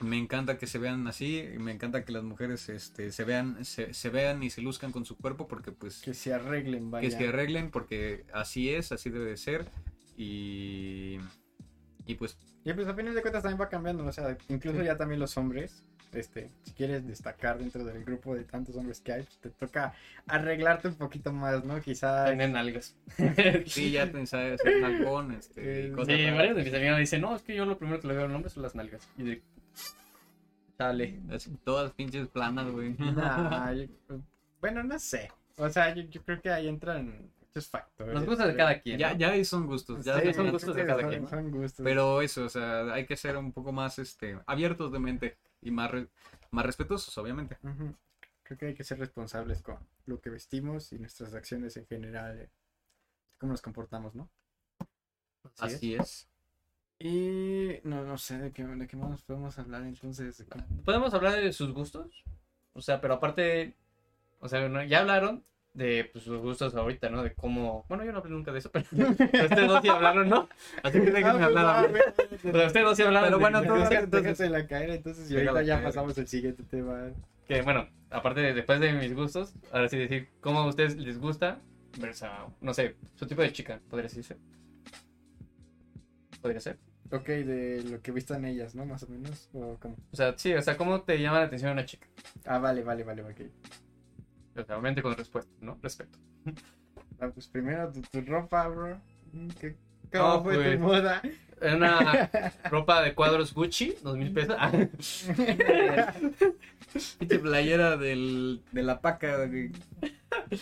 Me encanta que se vean así, y me encanta que las mujeres este, se vean se, se vean y se luzcan con su cuerpo porque pues Que se arreglen, vaya. que se arreglen porque así es, así debe de ser y y pues Y pues a fines de cuentas también va cambiando, o sea, incluso ya también los hombres, este, si quieres destacar dentro del grupo de tantos hombres que hay, pues, te toca arreglarte un poquito más, ¿no? Quizás Tienen algas. sí ya te sabes nalgón, este, Eh, cosas Sí, varios de mis amigos me dicen, no, es que yo lo primero que le veo al hombre son las nalgas. Y de, dale. Todas pinches planas, güey. Nah, yo- bueno, no sé. O sea, yo, yo creo que ahí entran muchos factores. Los gustos de cada quien. Ya, ¿no? ya ahí son gustos. Ya Sí, son son gustos de cada son- quien. son gustos. Pero eso, o sea, hay que ser un poco más este, abiertos de mente y más, re- más respetuosos, obviamente. Creo que hay que ser responsables con lo que vestimos y nuestras acciones en general, eh, cómo nos comportamos, ¿no? Así es. Y no, no sé de qué, de qué más podemos hablar entonces. ¿Podemos hablar de sus gustos? O sea, pero aparte, o sea, ¿no? ya hablaron de pues, sus gustos ahorita, ¿no? De cómo... Bueno, yo no hablé nunca de eso, pero, pero ustedes dos sí hablaron, ¿no? Así que déjenme Ah, hablar. pues, O sea, ustedes dos sí hablaron Pero bueno, Déjate- entonces- déjatela caer entonces y ahorita ya pasamos al siguiente tema. que bueno, aparte de después de mis gustos, ahora sí decir cómo a ustedes les gusta versus, no sé, su tipo de chica, podría decirse. Podría ser. Ok, de lo que vistan ellas, ¿no? Más o menos. O cómo. O sea, sí, o sea, cómo te llama la atención una chica. Ah, vale, vale, vale, ok. O sea, obviamente con respeto, ¿no? Respeto. Ah, pues primero tu, tu ropa, bro. Mm, ¿Qué, ¿Cómo No, fue pues. tu moda? Una ropa de cuadros Gucci, dos mil pesos. Ah, Pinche playera del, de la paca de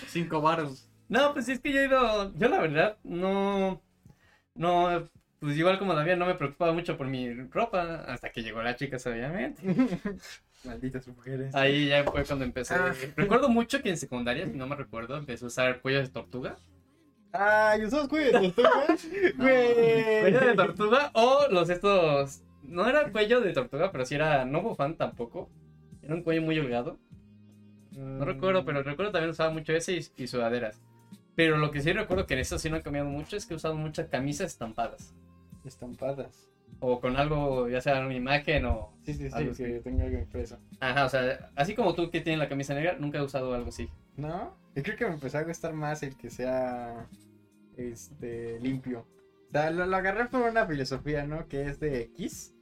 cinco varos. No, pues es que yo he ido, yo la verdad no, no, pues igual como David no me preocupaba mucho por mi ropa hasta que llegó la chica, obviamente. Malditas mujeres. Ahí ya fue cuando empecé. Ah. Recuerdo mucho que en secundaria, si no me recuerdo, empecé a usar cuello de tortuga. Ay, usas cuello de tortuga. Cuello de tortuga o los estos, no era cuello de tortuga, pero sí era, no bufán tampoco. Era un cuello muy holgado. No recuerdo, pero recuerdo también usaba mucho ese y, y sudaderas. Pero lo que sí recuerdo que en eso sí no he cambiado mucho es que he usado muchas camisas estampadas. Estampadas. O con algo, ya sea una imagen o... Sí, sí, sí, que así. tenga algo impreso. Ajá, o sea, así como tú que tienes la camisa negra, nunca he usado algo así. ¿No? Yo creo que me empezó a gustar más el que sea este limpio. O sea, lo, lo agarré por una filosofía, ¿no? Que es de X.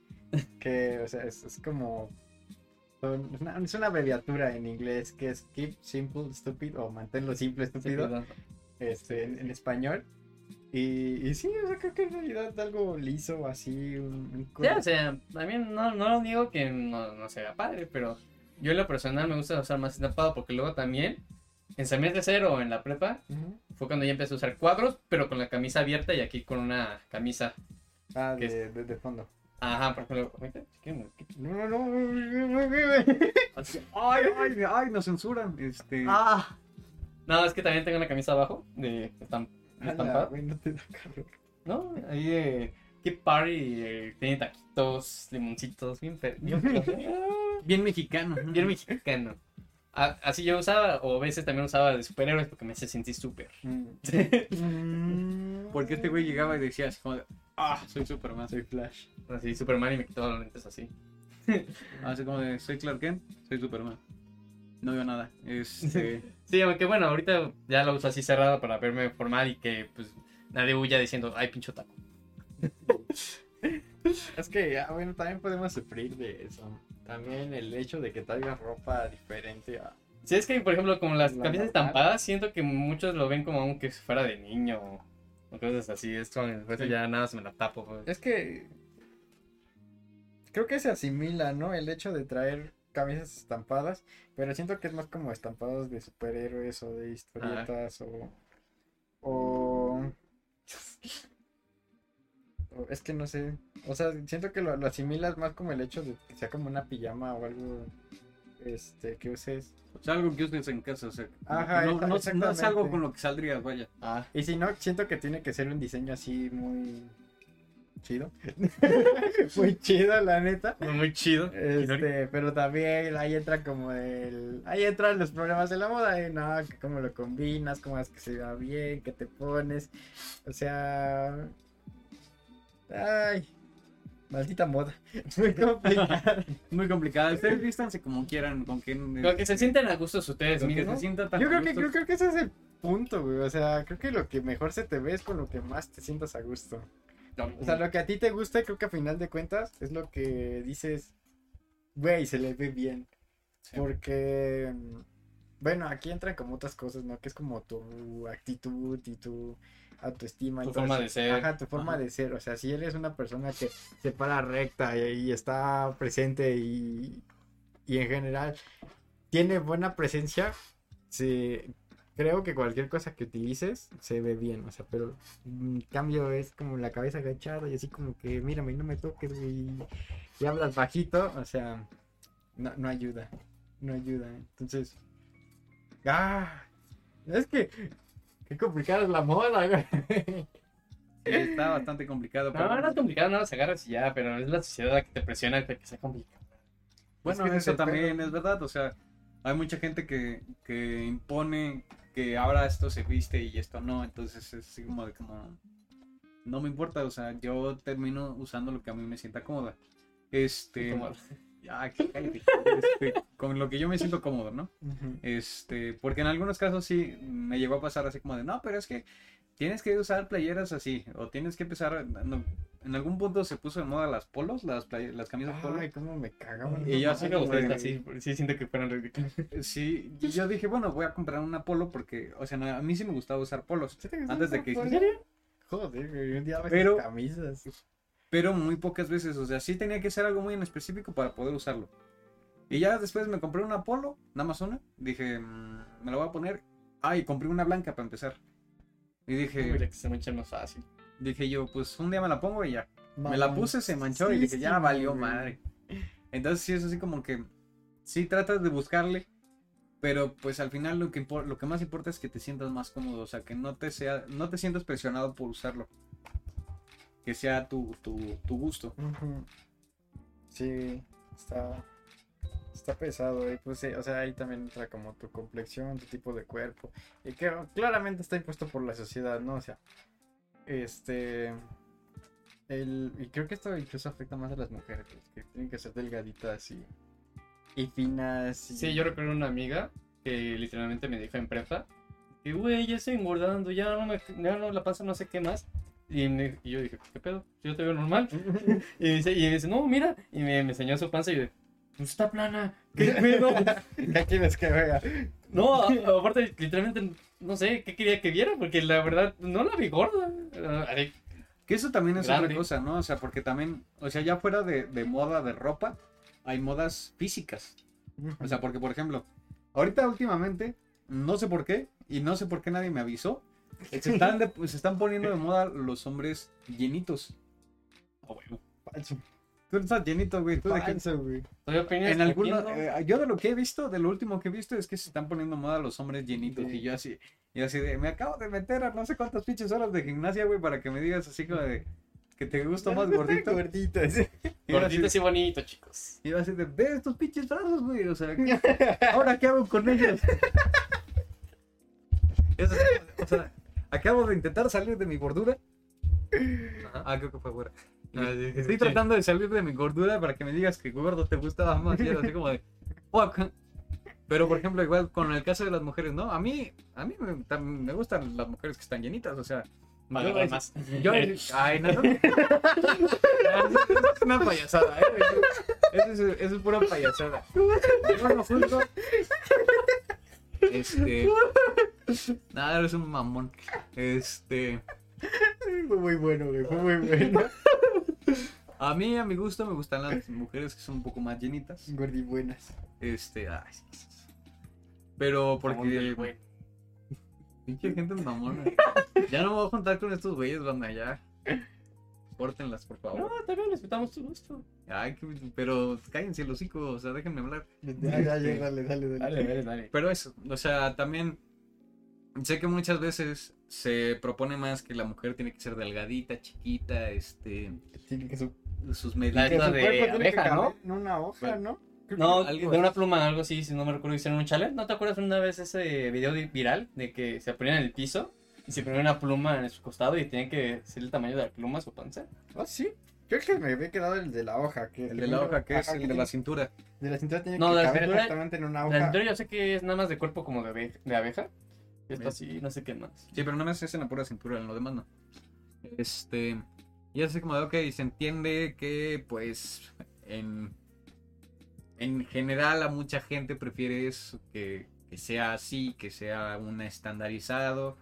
Que, o sea, es, es como. son- es, una, es una abreviatura en inglés que es Keep Simple Stupid o Manténlo Simple Estúpido este, en, en español. Y, y sí, o sea, creo que en realidad algo liso, así, un, un Ya, o sea, también no, no lo digo que no, no sea padre, pero yo en lo personal me gusta usar más estampado porque luego también, en semestre cero o en la prepa, fue cuando ya empecé a usar cuadros, pero con la camisa abierta y aquí con una camisa. Ah, ¿Qué de, de, de fondo. Ajá, por ejemplo, ahorita, ¿qué- qué- No, no, no. Ay, ay, ay, nos censuran. Este, Ah. No, es que también tengo una camisa abajo de estamp- güey, no te da calor. No, ahí de Keep Party, eh, tiene taquitos, limoncitos, bien, fe- bien, mexicano. bien mexicano. A- así yo usaba, o a veces también usaba de superhéroes porque me hace sentir súper. Porque este güey llegaba y decía así como de, ah, soy Superman. Soy Flash. Así, Superman y me quitaba los lentes así. Así como de, soy Clark Kent, soy Superman. No veo nada. Este, Sí, aunque bueno, ahorita ya lo uso así cerrado para verme formal y que pues nadie huya diciendo, ay, pincho taco. Es que, ah, bueno, también podemos sufrir de eso. También el hecho de que traigas ropa diferente a... Si es que, por ejemplo, como las La camisas normal. estampadas, siento que muchos lo ven como aunque fuera de niño o, cosas así. Es como, por eso Sí. ya nada más me la tapo. pues. Es que... Creo que se asimila, ¿no? El hecho de traer camisas estampadas, pero siento que es más como estampados de superhéroes o de historietas o... O... o- Es que no sé. O sea, siento que lo, lo asimilas más como el hecho de que sea como una pijama o algo este que uses. o sea, algo que ustedes en casa. O sea, Ajá, no, no- no es algo con lo que saldrías, vaya. Ah, Y si no, siento que tiene que ser un diseño así muy chido. muy chido, la neta. muy chido. Este, pero también ahí entra como el. Ahí entran los problemas de la moda, ¿eh? ¿no? Que cómo lo combinas, cómo es que se vea bien, qué te pones. O sea. Ay. Maldita moda. Muy complicado. Muy complicada. Ustedes vístanse como quieran, con quien. Con que se sientan a gusto ustedes que mismos. se sienta tan Yo creo que, creo, creo que ese es el punto, güey. O sea, creo que lo que mejor se te ve es con lo que más te sientas a gusto. O sea, lo que a ti te gusta, creo que a final de cuentas es lo que dices, güey, se le ve bien. Sí. Porque, mm, bueno, aquí entran como otras cosas, ¿no? Que es como tu actitud y tu autoestima. Tu entonces, forma de ser. Ajá, tu forma Ajá. de ser. O sea, si eres una persona que se para recta y, y está presente y, y en general tiene buena presencia, se, creo que cualquier cosa que utilices se ve bien. O sea, pero en cambio es como la cabeza agachada y así como que, mírame, no me toques, güey. Y hablas bajito, o sea, no, no ayuda. No ayuda. Entonces, ah, es que, qué complicada es la moda, güey. Sí, está bastante complicado. pero- No, no es complicado, no las agarras y ya, pero es la sociedad la que te presiona para que sea complicado. Bueno, Es que ese eso también pedo. es verdad, o sea, hay mucha gente que, que impone que ahora esto se viste y esto no, entonces es así como de como, no me importa, o sea, yo termino usando lo que a mí me sienta cómoda. Este, cállate. Este, con lo que yo me siento cómodo, ¿no? Este, porque en algunos casos sí me llegó a pasar así como de, no, pero es que tienes que usar playeras así, o tienes que empezar, no, en algún punto se puso de moda las polos, las, playe- las camisas. Ay, cómo me cagaban. Y yo así como de- sí, sí siento que fueran ridículos. Sí, y yo dije, bueno, voy a comprar una polo porque, o sea, no, a mí sí me gustaba usar polos. ¿Sí te gusta Antes de que- polo? ¿En serio? Joder, un día Pero- camisas. Pero muy pocas veces, o sea, sí tenía que ser algo muy en específico para poder usarlo. Y ya después me compré una polo, nada más una. Dije, mm, me la voy a poner. Ah, y compré una blanca para empezar. Y dije, Mira que se me echa más fácil. Dije yo, pues un día me la pongo y ya. Me la puse, se manchó y dije, ya valió madre. Entonces sí es así como que, sí tratas de buscarle, pero pues al final lo que, lo que más importa es que te sientas más cómodo, o sea, que no te, sea, no te sientas presionado por usarlo. Que sea tu, tu, tu gusto. Sí, está. Está pesado, y pues sí, o sea, ahí también entra como tu complexión, tu tipo de cuerpo, y que claramente está impuesto por la sociedad, ¿no? O sea, este... El, y creo que esto incluso afecta más a las mujeres, pues, que tienen que ser delgaditas y, y finas. y- Sí, yo recuerdo una amiga que literalmente me dijo en prepa que, güey, ya estoy engordando, ya no, me, ya no la pasa no sé qué más. Y, me- y yo dije, ¿qué pedo? Yo te veo normal. y, dice, y me dice, no, mira. Y me, me enseñó su panza y yo, pues está plana. ¿Qué pedo? ¿Qué quieres que vea? no, aparte, literalmente, no sé qué quería que viera, porque la verdad no la vi gorda. Que eso también es Grande. otra cosa, ¿no? O sea, porque también, o sea, ya fuera de, de moda de ropa, hay modas físicas. O sea, porque, por ejemplo, ahorita últimamente, no sé por qué, y no sé por qué nadie me avisó, se están, de- se están poniendo de moda los hombres llenitos. a huevo. Falso. Tú estás llenito, güey. tú de qué- Falso, güey. Estoy opinión En algunos, escogiendo. eh, yo de lo que he visto, de lo último que he visto es que se están poniendo moda los hombres llenitos. Sí. Y yo así, y así de, me acabo de meter a no sé cuántas pinches horas de gimnasia, güey, para que me digas así como de que te gusta más gordito. Gordito, sí. Gorditos y bonitos, chicos. y yo así de, ve estos pinches brazos, güey. O sea, ¿ahora qué hago con ellos? Eso o sea, acabo de intentar salir de mi gordura. Ah, creo que fue fuera. Ah, Estoy tratando de salir de mi gordura para que me digas que gordo te gustaba más. Y era así como de, fuck. Pero por ejemplo, igual con el caso de las mujeres, ¿no? A mí, a mí me, gustan las mujeres que están llenitas, o sea. Yo- más. Yo, ay, no, es una payasada, ¿eh? Eso es, eso es pura payasada. Yo no juzgo. Este. Nada, eres un mamón. Este. Fue muy bueno, güey. Fue muy bueno. A mí, a mi gusto, me gustan las mujeres que son un poco más llenitas. Gordibuenas. Este. Ay, sí, sí, sí. Pero porque. Pinche gente mamona. Ya no me voy a juntar con estos güeyes, banda, ya. Córtenlas, por favor. No, también respetamos tu gusto. Ay, que- pero cállense los hocico, o sea, déjenme hablar. Ya, ya, ya, dale, dale, dale. Dale, dale, dale. Pero eso, o sea, también sé que muchas veces se propone más que la mujer tiene que ser delgadita, chiquita, este, Tiene que su, sus La medidas. que su de tiene abeja, que ¿no? En una hoja, ¿no? No, de una pluma, algo así, si no me recuerdo, hicieron un challenge. ¿No te acuerdas una vez ese video de- viral de que se ponían en el piso y se ponían una pluma en su costado y tenían que ser el tamaño de la pluma su panza? Ah, sí. Creo que me había quedado el de la hoja. Que, El de la hoja, que es el de la cintura. de la cintura tiene No, que la caber cintura- exactamente en una La hoja. cintura yo sé que es nada más de cuerpo como de, abe- de abeja. Esto así, no sé qué más. Sí, pero no me es en la pura cintura, en lo demás no. Este, y así como de, ok, se entiende que, pues, en, en general a mucha gente prefiere eso, que, que sea así, que sea un estandarizado,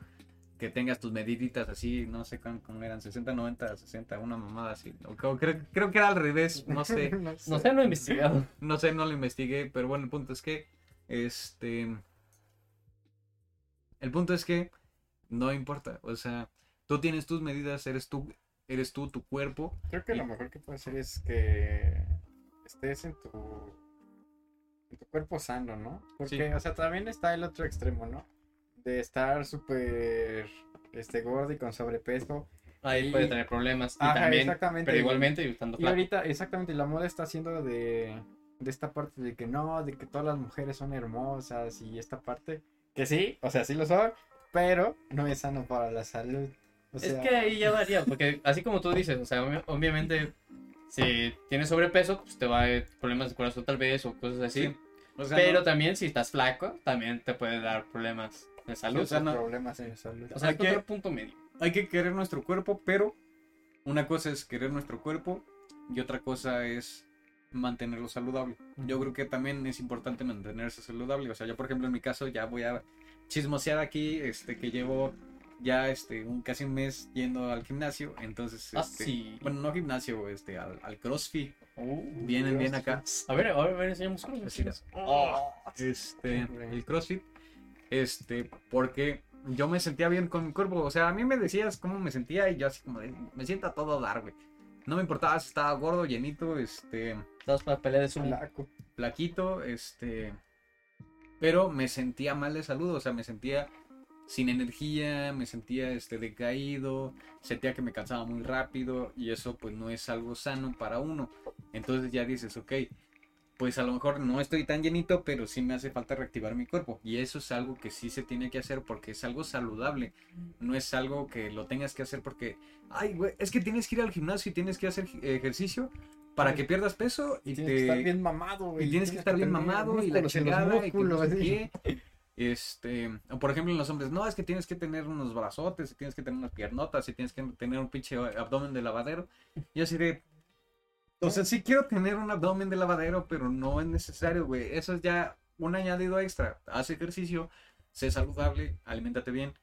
que tengas tus mediditas así, no sé cuán- cómo eran, 60, 90, 60, una mamada así. O creo, creo, creo que era al revés, no sé. No sé, no he investigado. No sé, no lo investigué, pero bueno, el punto es que, este, el punto es que no importa, o sea, tú tienes tus medidas, eres tú, eres tú, tu cuerpo, Creo que lo mejor que puedes hacer es que estés en tu, en tu cuerpo sano, ¿no? Porque, Sí. o sea, también está el otro extremo, ¿no? De estar súper este, gordo y con sobrepeso. Ahí Y- puede tener problemas. Y Ajá, también, exactamente. pero igualmente estando Y flaco. ahorita, exactamente, la moda está haciendo de, de esta parte de que no, de que todas las mujeres son hermosas y esta parte, que sí, o sea, sí lo son, pero no es sano para la salud. O Es que ahí ya varía, porque así como tú dices, o sea, obvi- obviamente, si tienes sobrepeso, pues te va a dar problemas de corazón tal vez o cosas así. Sí. O sea, Pero no- también si estás flaco, también te puede dar problemas de salud. o sea, no- problemas en salud. O sea, hay es que- otro punto medio. hay que querer nuestro cuerpo, pero una cosa es querer nuestro cuerpo y otra cosa es mantenerlo saludable. Yo creo que también es importante mantenerse saludable. O sea, yo por ejemplo en mi caso ya voy a chismosear aquí, este, que llevo ya este un casi un mes yendo al gimnasio, entonces Ah, este, sí. bueno no gimnasio, este, al, al CrossFit, Uh, vienen bien acá. A ver, a ver, enseñamos es. Oh. este, Hombre. el CrossFit, este, porque yo me sentía bien con mi cuerpo, o sea, a mí me decías cómo me sentía y yo así como de, me siento a todo dar, güey. No me importaba si estaba gordo, llenito, este, Estamos para pelea de. Flaco. flaquito, este, pero me sentía mal de salud, o sea, me sentía sin energía, me sentía este decaído, sentía que me cansaba muy rápido y eso pues no es algo sano para uno. Entonces ya dices, ok, pues a lo mejor no estoy tan llenito, pero sí me hace falta reactivar mi cuerpo. Y eso es algo que sí se tiene que hacer porque es algo saludable. No es algo que lo tengas que hacer porque, ay, güey, es que tienes que ir al gimnasio y tienes que hacer ejercicio para que pierdas peso y, tienes te... que estar bien mamado, güey. y tienes que estar bien mamado y la chingada y que no sé qué. Este, o por ejemplo en los hombres, no, es que tienes que tener unos brazotes, y tienes que tener unas piernotas, y tienes que tener un pinche abdomen de lavadero. Y así de, o sea, sí quiero tener un abdomen de lavadero, pero no es necesario, güey. Eso es ya un añadido extra. Haz ejercicio, sé saludable, aliméntate bien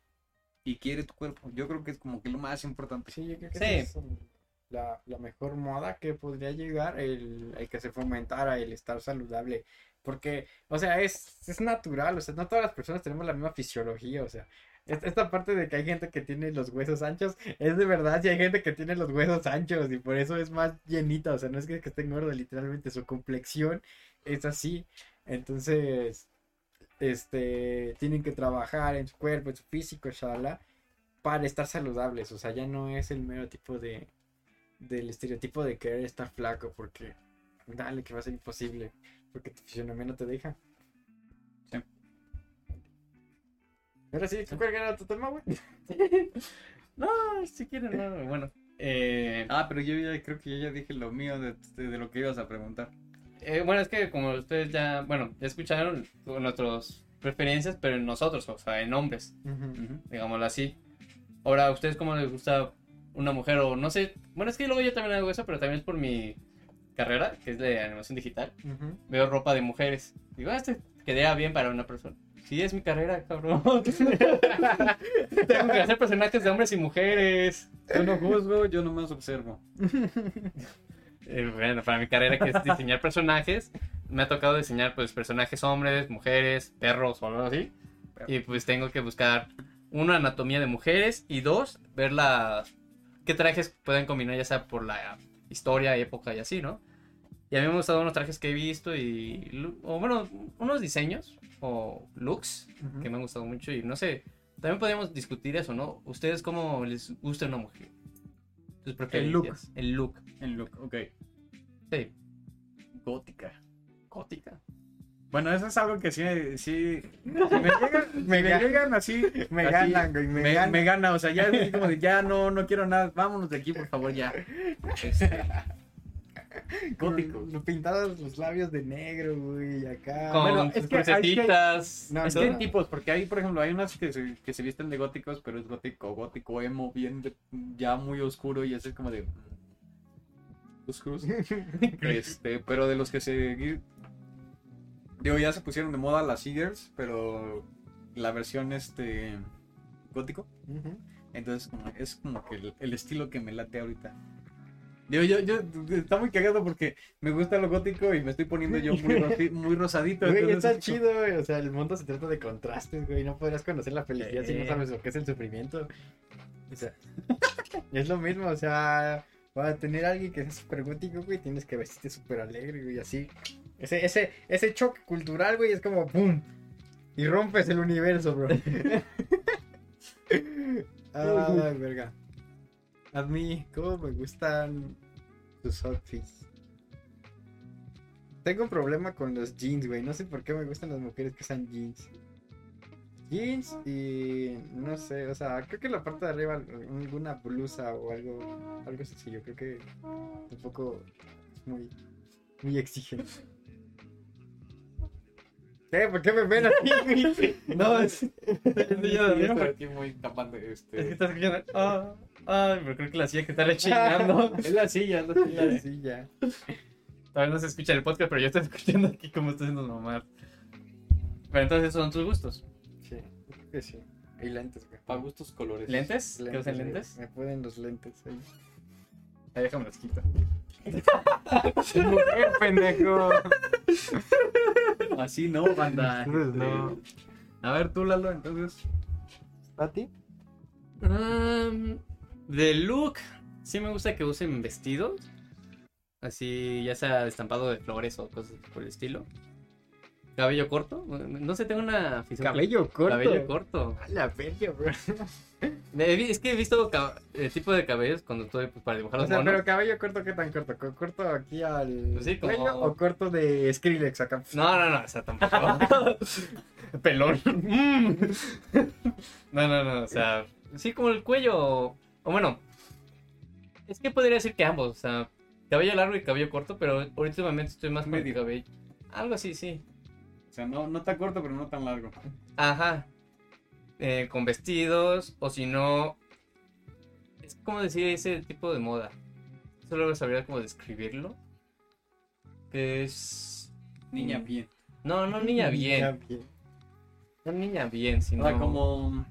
y quiere tu cuerpo. Yo creo que es como que lo más importante. Sí, yo creo que Sí. es la, la mejor moda que podría llegar, el, el que se fomentara el estar saludable. Porque, o sea, es, es natural, o sea, no todas las personas tenemos la misma fisiología, o sea, esta parte de que hay gente que tiene los huesos anchos, es de verdad, y hay gente que tiene los huesos anchos y por eso es más llenita, o sea, no es que, que esté gordo, literalmente su complexión es así. Entonces, este, tienen que trabajar en su cuerpo, en su físico, shala, para estar saludables. O sea, ya no es el mero tipo de, del estereotipo de querer estar flaco, porque dale que va a ser imposible, porque tu fisionomía no te deja. Ahora sí, ¿cuál era tu tema, güey? No, si quieren, no, bueno. Eh, Ah, pero yo ya creo que yo ya dije lo mío de, de- de lo que ibas a preguntar. eh, bueno, es que como ustedes ya, bueno, ya escucharon nuestras preferencias, pero en nosotros, o sea, en hombres, digámoslo así. Ahora, ¿a ustedes cómo les gusta una mujer o no sé? Bueno, es que luego yo también hago eso, pero también es por mi carrera, que es de animación digital. Veo ropa de mujeres. Digo, ah, este quedaría bien para una persona. Sí, es mi carrera, cabrón. Tengo que hacer personajes de hombres y mujeres. Yo no juzgo, yo nomás observo. Eh, bueno, para mi carrera que es diseñar personajes, me ha tocado diseñar pues personajes hombres, mujeres, perros o algo así. Y pues tengo que buscar una anatomía de mujeres y dos, ver las qué trajes pueden combinar ya sea por la historia, época y así, ¿no? Y a mí me han gustado unos trajes que he visto y o bueno, unos diseños o looks que me han gustado mucho y no sé, también podríamos discutir eso, ¿no? ¿Ustedes cómo les gusta una mujer? Sus preferencias. El look. En look, ok. Sí. Gótica. Gótica. Bueno, eso es algo que sí, sí si me llegan, me ga- llegan así, Me así, ganan, güey, me me, ganan. me gana, o sea, ya es como de, ya no, no quiero nada, vámonos de aquí, por favor, ya. Este, gótico. Pintados los labios de negro, güey, acá. Con bueno, sus es que hay que- crucecitas. No, es no. que hay tipos, porque hay, por ejemplo, hay unas que se, que se visten de góticos, pero es gótico, gótico, emo, bien, de- ya muy oscuro y así es como de... mm, Oscuros. Este, pero de los que se... Digo, ya se pusieron de moda las Seagers, pero la versión este gótico. Entonces como, es como que el, el estilo que me late ahorita. Digo, yo, yo, está muy cagado porque me gusta lo gótico y me estoy poniendo yo muy, rosi- muy rosadito. Güey, entonces está chido, güey. O sea, el mundo se trata de contrastes, güey. No podrás conocer la felicidad si no Eh. sabes lo que es el sufrimiento. O sea, es lo mismo, o sea, para tener a alguien que sea súper gótico, güey, tienes que vestirte súper alegre, güey, así. Ese, ese, ese choque cultural, güey, es como ¡pum! Y rompes el universo, bro. Ay, verga. A mí, ¿cómo me gustan tus outfits? Tengo un problema con los jeans, güey. No sé por qué me gustan las mujeres que usan jeans. Jeans y no sé, o sea, creo que la parte de arriba alguna blusa o algo algo sencillo, creo que tampoco es muy muy exigente. ¿Qué? ¿Por qué me ven así? No, es. Sí, yo estoy porque- aquí muy tapando este. Es que estás escuchando. Ah, ay, pero creo que la silla que está rechinando. Es la silla, es la silla. Todavía no se escucha el podcast, pero yo estoy escuchando aquí cómo estoy haciendo mamar. Pero entonces esos son tus gustos. Sí, creo que sí. Y lentes, güey. Para gustos colores. ¿Lentes? ¿Qué usan güey. lentes? Me pueden los lentes ahí. Ahí déjame los quito. ¡Qué pendejo! Así no, banda. Entonces, Este, no. A ver, tú, Lalo, entonces. ¿A ti? Um, de look, sí me gusta que usen vestidos. Así, ya sea estampado de flores o cosas por el estilo. Cabello corto. No sé, tengo una afición. Cabello corto. Cabello corto. A la verga, bro. Es que he visto el tipo de cabellos cuando estoy pues, para dibujar O los sea, monos. pero cabello corto, ¿qué tan corto? ¿Co- ¿Corto aquí al Pues sí, como- cuello o corto de Skrillex acá? No, no, no, o sea, tampoco. Pelón. No, no, no, o sea, sí, como el cuello. O o bueno, es que podría decir que ambos, o sea, cabello largo y cabello corto, pero últimamente estoy más Medio. cabello. Algo así, sí. O sea, no, no tan corto, pero no tan largo. Ajá. Eh, con vestidos, o si no. Es como decir ese tipo de moda. Solo sabría cómo describirlo. Que es. Niña bien. No, no niña bien. bien. No niña bien, O sino. sea, como...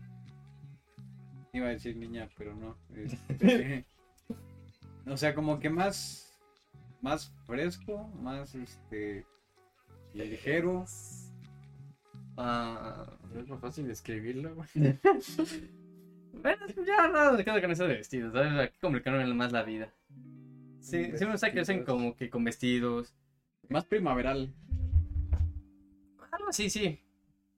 Iba a decir niña, pero no. Este, o sea, como que más... Más fresco, más este... Ligero. Ah, Es más fácil describirlo, güey. bueno, ya no me quedo con eso de vestidos, ¿sabes? Aquí complicaron más la vida. Sí, me gusta que hacen como que con vestidos. Más primaveral. Algo así, sí.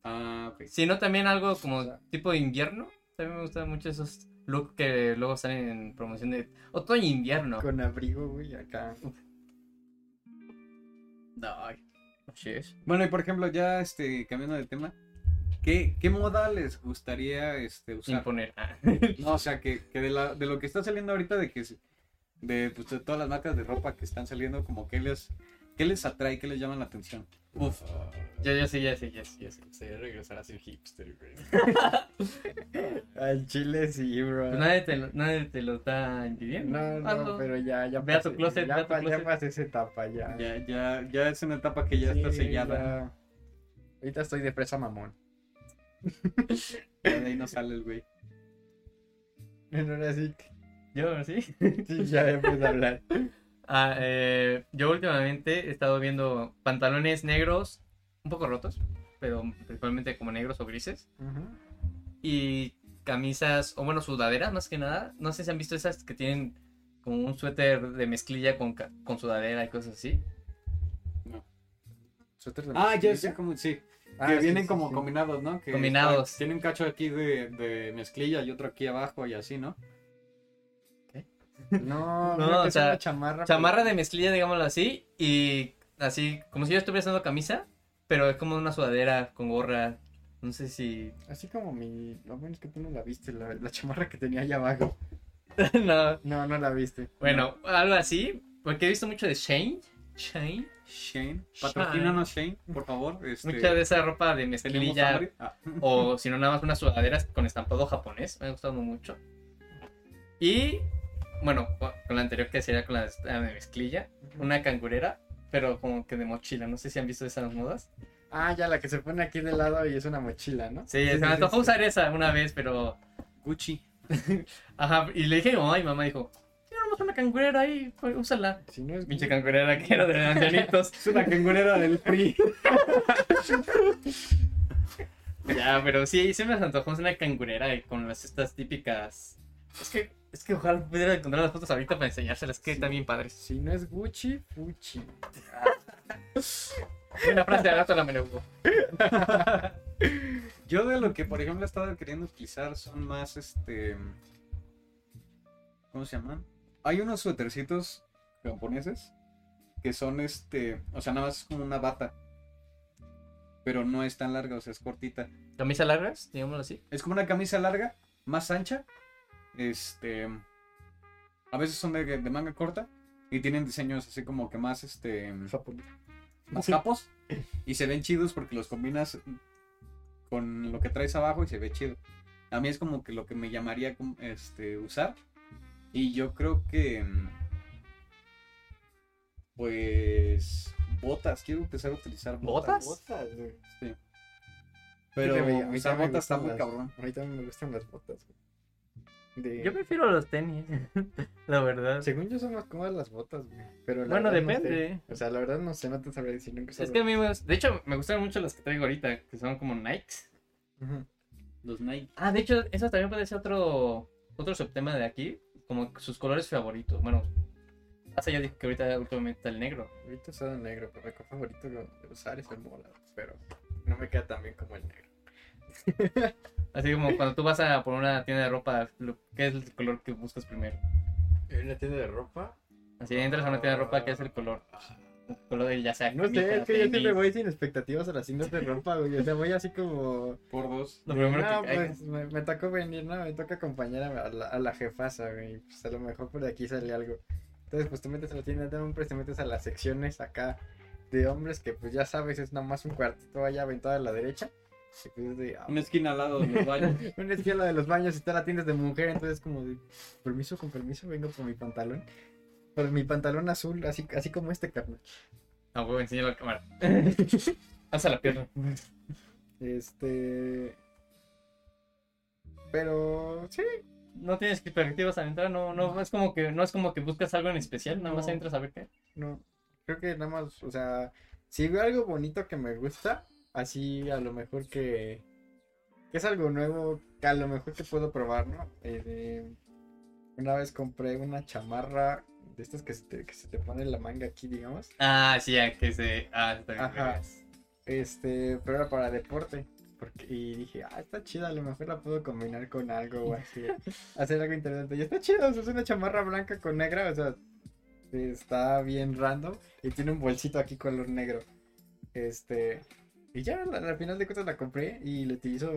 Ah, ok. Si no, también algo como tipo de invierno. También me gustan mucho esos looks que luego salen en promoción de otoño e invierno. Con abrigo, güey, acá. Es. Bueno, y por ejemplo, ya este, cambiando de tema, ¿qué, qué moda les gustaría este, usar? Imponer. Ah. No, o sea, que, que de, la, de lo que está saliendo ahorita, de que de, pues, de todas las marcas de ropa que están saliendo, como que les, ¿qué les atrae, qué les llama la atención? Uf. Ya, ya sé, ya sé, ya sé, ya sé. Se regresar a ser hipster, güey. Al chile sí, bro. Pues nadie te lo, nadie te lo está impidiendo. No, no, Hazlo. pero ya, ya Ve a tu closet, ya, ve a tu pa- ya pasé esa etapa, ya. Ya, ya, ya es una etapa que ya está Sí, sellada. ya. Ahorita estoy de fresa mamón. De ahí no sale el güey. No era así. Yo, sí. Sí, ya empecé a hablar. Ah, eh, yo últimamente he estado viendo pantalones negros, un poco rotos, pero principalmente como negros o grises. Y camisas, o bueno, sudaderas más que nada. No sé si han visto esas que tienen como un suéter de mezclilla con, con sudadera y cosas así. Suéter de Ah, ya mezclilla. sé cómo, sí. Ah, que sí, vienen sí, como sí. combinados, ¿no? Que Combinados. está- tiene un cacho aquí de, de mezclilla y otro aquí abajo y así, ¿no? No, No, no, o sea, chamarra. Chamarra de mezclilla, digámoslo así, y así, como si yo estuviera usando camisa, pero es como una sudadera con gorra. No sé si. Así como mi. Lo bueno es que tú no la viste, la, la chamarra que tenía allá abajo. no. No, no la viste. Bueno, algo así, porque he visto mucho de Shane. Shane. Shane. Patrocínanos Shane, por favor. Este, Mucha de esa ropa de ¿tenemos mezclilla. Ah. o si no nada más unas sudaderas con estampado japonés, me ha gustado mucho. Y bueno, con la anterior que sería con la de mezclilla, una cangurera, pero como que de mochila, no sé si han visto esas modas. Ah, ya, la que se pone aquí de lado y es una mochila, ¿no? Sí, se me antojó usar esa una vez, pero Gucci. ajá, y le dije, mamá, y mamá dijo, una cangurera ahí, pues, úsala. Si no es. Pinche cangurera que era de ancianitos. Es una cangurera del PRI. ya, pero sí, sí me antojó una cangurera y con las estas típicas. Es que, es que ojalá pudiera encontrar las fotos ahorita para enseñárselas, que están bien padres. Si no es Gucci, Fuchi. Una frase de rato la me hubo. Yo de lo que, por ejemplo, he estado queriendo utilizar son más, este... ¿Cómo se llaman? Hay unos suétercitos japoneses que son, este... O sea, nada más es como una bata. Pero no es tan larga, o sea, es cortita. ¿Camisa largas? Digámoslo así. Es como una camisa larga, más ancha. Este... A veces son de, de manga corta. Y tienen diseños así como que más, este... Más capos. Y se ven chidos porque los combinas con lo que traes abajo y se ve chido. A mí es como que lo que me llamaría este, usar. Y yo creo que... mm, Pues... Botas. Quiero empezar a utilizar botas. ¿Botas? güey. Sí. Pero a mí usar botas está gustan muy las- cabrón. A mí también me gustan las botas, güey. De... Yo prefiero los tenis, la verdad. Según yo son más cómodas las botas, güey. Pero la Bueno, no depende. sé. O sea, la verdad no sé, no te sabré decir nunca. Es que a mí me De hecho, me gustan mucho las que traigo ahorita, que son como Nikes. Los Nike. Ah, de hecho, eso también puede ser otro, otro subtema de aquí, como sus colores favoritos. Bueno, hasta ya dije que ahorita últimamente está el negro. Ahorita usado el negro, pero mi color favorito de usar es el morado. Pero no me queda tan bien como el negro. Así como cuando tú vas a por una tienda de ropa, ¿qué es el color que buscas primero? ¿En una tienda de ropa? Así entras a una tienda de ropa, ¿qué es el color? Ya sea No sé, es que yo siempre voy sin expectativas a las tiendas de ropa, güey. O sea, voy así como. Por dos. Lo primero no, que pues me, me tocó venir, ¿no? Me toca acompañar a, la, a la jefasa, güey. Pues a lo mejor por aquí sale algo. Entonces, pues te metes a la tienda de hombres, te metes a las secciones acá de hombres que, pues ya sabes, es nada más un cuartito allá aventado a la derecha. Y, pues, de, ah, Una esquina al lado de los baños. una esquina de los baños y está la tienda de mujer, entonces como de, permiso, con permiso, vengo por mi pantalón. Por mi pantalón azul, así, así como este carnal. Ah, huevo, enséñalo a la cámara. Alza la pierna. Este... Pero, sí, No tienes expectativas al entrar, no, no, es como que, no es como que buscas algo en especial, nada más No. entras a ver qué. no, creo que nada más, o sea, si veo algo bonito que me gusta, así a lo mejor que, que es algo nuevo, que a lo mejor que puedo probar, ¿no? Eh, una vez compré una chamarra de estas que se te, que se te pone la manga aquí, digamos. Ah, sí, que se. Ah, está bien. Ajá. Este, pero era para deporte. Porque, y dije, ah, está chida, a lo mejor la puedo combinar con algo o así. hacer algo interesante. Y está chido, o sea, es una chamarra blanca con negra, o sea, está bien random. Y tiene un bolsito aquí color negro. Este, y ya la- al final de cuentas la compré y lo utilizo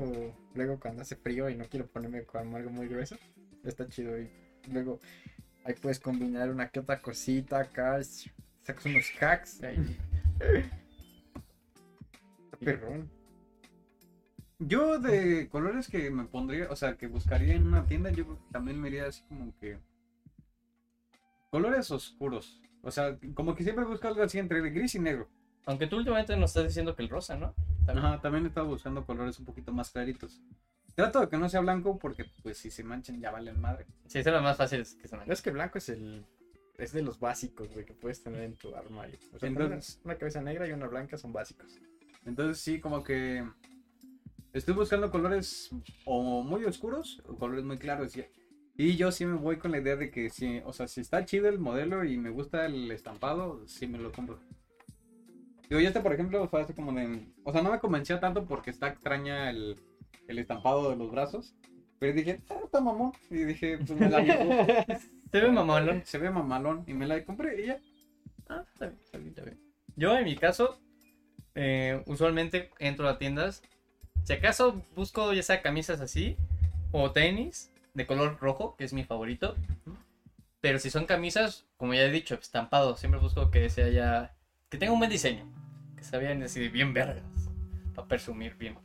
luego cuando hace frío y no quiero ponerme con algo muy grueso. Está chido. Y luego ahí puedes combinar una que otra cosita acá. Sacas unos hacks. Ahí. Está perrón. Yo de colores que me pondría, o sea, que buscaría en una tienda, yo creo que también me iría así como que... Colores oscuros. O sea, como que siempre busco algo así entre gris y negro. Aunque tú últimamente nos estás diciendo que el rosa, ¿no? También. Ajá, también he estado buscando colores un poquito más claritos. Trato de que no sea blanco porque pues si se manchan ya valen madre. Sí, eso es lo más fácil es que se No manche. es que blanco es el. Es de los básicos, güey, que puedes tener en tu armario. O sea, Entonces- una, cabeza negra y una blanca son básicos. Entonces sí, como que estoy buscando colores o muy oscuros o colores muy claros. Y, y yo sí me voy con la idea de que si, o sea, si está chido el modelo y me gusta el estampado, sí me lo compro. Digo, y este por ejemplo fue así como de... O sea, no me convencía tanto porque está extraña el, el estampado de los brazos. Pero dije, ah, está mamón. Y dije, pues me la llevo. Se ve mamalón. Se ve mamalón. Y me la compré y ya. Ah, está bien, está bien, está bien. Yo, en mi caso, eh, usualmente entro a tiendas. Si acaso busco ya sea camisas así o tenis de color rojo, que es mi favorito. Pero si son camisas, como ya he dicho, estampado, siempre busco que sea ya. que tenga un buen diseño. Que se vean así bien vergas. Para presumir bien.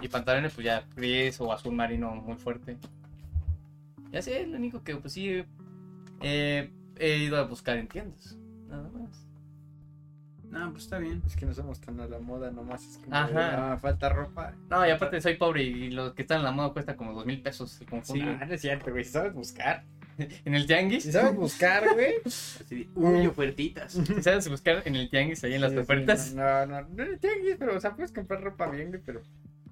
Y pantalones, pues ya gris o azul marino muy fuerte. Y así es lo único que, pues sí, eh, he ido a buscar en tiendas. Nada más. No, pues está bien. Es que no somos tan a la moda, nomás es como. de, Ajá. "Ah, falta ropa. No, y aparte soy pobre y los que están en la moda cuesta como dos mil pesos el conjunto. Ah, no es cierto, güey. Si sabes buscar. En el tianguis, Si sabes buscar, güey. Así de, uy, ofertitas. si sabes buscar en el tianguis ahí en las Sí, sí, ofertas, No, no, no, no tianguis, pero, o sea, puedes comprar ropa bien, güey, pero.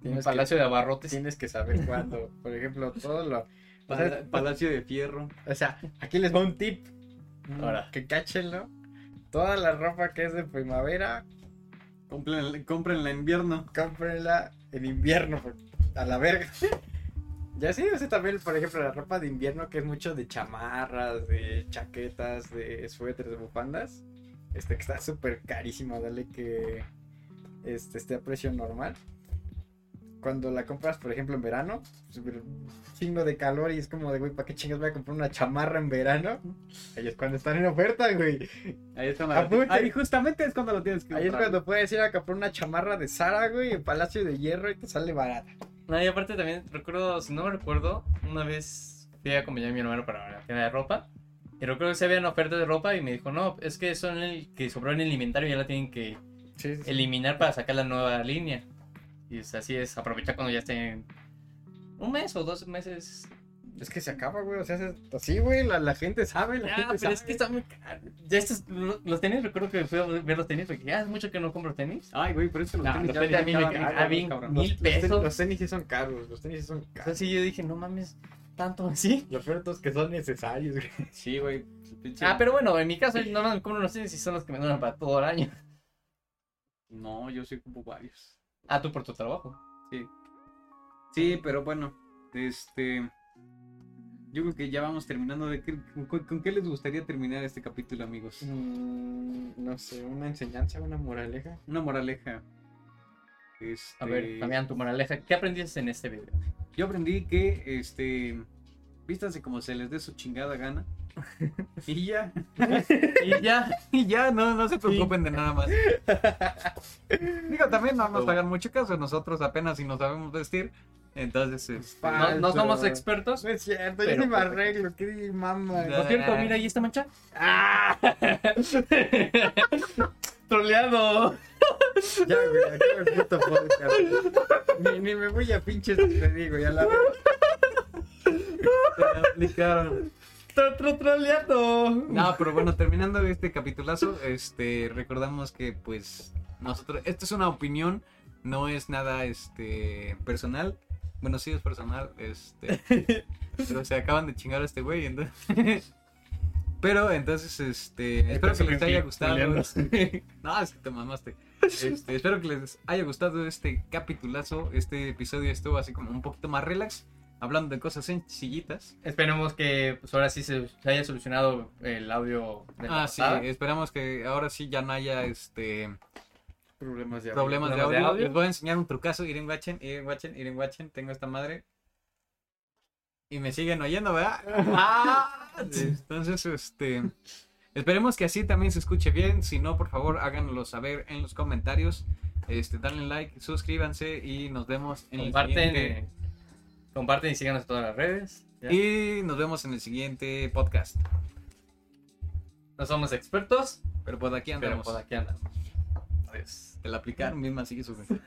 Tienes palacio de abarrotes. Tienes que saber cuándo. Por ejemplo, todo lo. O sea, Palacio de Fierro. O sea, aquí les va un tip. Mm, Ahora. Que cáchenlo. Toda la ropa que es de primavera, Compren, comprenla en invierno. cómprenla en invierno, a la verga. Ya sí, o sea, también, por ejemplo, la ropa de invierno que es mucho de chamarras, de chaquetas, de suéteres, de bufandas. Este que está súper carísimo, dale que este esté a precio normal. Cuando la compras, por ejemplo, en verano, chingo de calor y es como de, güey, ¿para qué chingas voy a comprar una chamarra en verano? Ahí es cuando están en oferta, güey. Ahí es cuando Apunte. Ahí justamente es cuando lo tienes que Ahí es comprar. cuando puedes ir a comprar una chamarra de Sara, güey, en Palacio de Hierro y te sale barata. No, y aparte también recuerdo, si no me recuerdo, una vez fui a acompañar a mi hermano para la tienda de ropa. Y recuerdo que se habían ofertas de ropa y me dijo, no, es que son el que sobró en el inventario y ya la tienen que Sí, sí. eliminar para sacar la nueva línea. Y es, así es, aprovechar cuando ya estén un mes o dos meses. Es que se acaba, güey. O sea, así, güey. La, la gente sabe, la Ah, gente pero sabe. es que está muy caro. Ya estos, lo- los tenis, recuerdo que fui a ver los tenis porque ya hace mucho que no compro tenis. Ay, güey, por eso los No, tenis los ya- tenis ya a mí cabrón. Mil los pesos. los tenis sí son caros. Los tenis sí son caros. Así yo dije, no mames, tanto así. Los es que son necesarios, güey. Sí, güey. Ah, pero bueno, en mi caso no me compro los tenis y son los que me duran para todo el año. No, yo sí ocupo varios. Ah, tú por tu trabajo. Sí. Sí, pero bueno, este. Yo creo que ya vamos terminando. De qué- con, con qué les gustaría terminar este capítulo, amigos? Mm, no sé, una enseñanza, una moraleja. Una moraleja. Este, A ver, Fabián, tu moraleja, ¿qué aprendiste en este video? Yo aprendí que, este. Vístanse como se les dé su chingada gana. y ya. Y ya. Y ya, no, no se preocupen de nada más. Digo, también no nos hagan mucho caso. Nosotros apenas si nos sabemos vestir. Entonces, este, No, no somos expertos. No es cierto, yo ni me poco. arreglo, qué mamá. Por cierto, mira ahí esta mancha. ¡Ah! Troleado. Ya, güey, el puto podcast. Ni, ni me voy a pinches te digo, ya la se aplicaron. No, pero bueno, terminando este capitulazo, este, recordamos que pues nosotros, esto es una opinión, no es nada este personal. Bueno, sí es personal, este, pero se acaban de chingar a este güey, entonces. Pero entonces, este, espero que les haya gustado. este- No, es que te mamaste. Este, espero que les haya gustado este capitulazo. Este episodio estuvo así como un poquito más relax, hablando de cosas sencillitas. Esperemos que pues, ahora sí se, se haya solucionado el audio de la Ah, sí, esperamos que ahora sí ya no haya este Problemas de problemas de Problemas de audio. audio. Les voy a enseñar un trucazo. Iren Watchen, Iren Watchen, Iren Watchen. Tengo esta madre. Y me siguen oyendo, ¿verdad? Ah, Entonces, este. Esperemos que así también se escuche bien. Si no, por favor, háganlo saber en los comentarios. Este, denle like, suscríbanse y nos vemos en el Comparten, siguiente. Comparten y síganos en todas las redes. Ya. Y nos vemos en el siguiente podcast. No somos expertos, Pero por aquí pero andamos. por aquí andamos. Adiós. Te la aplicaron bien macizo, güey.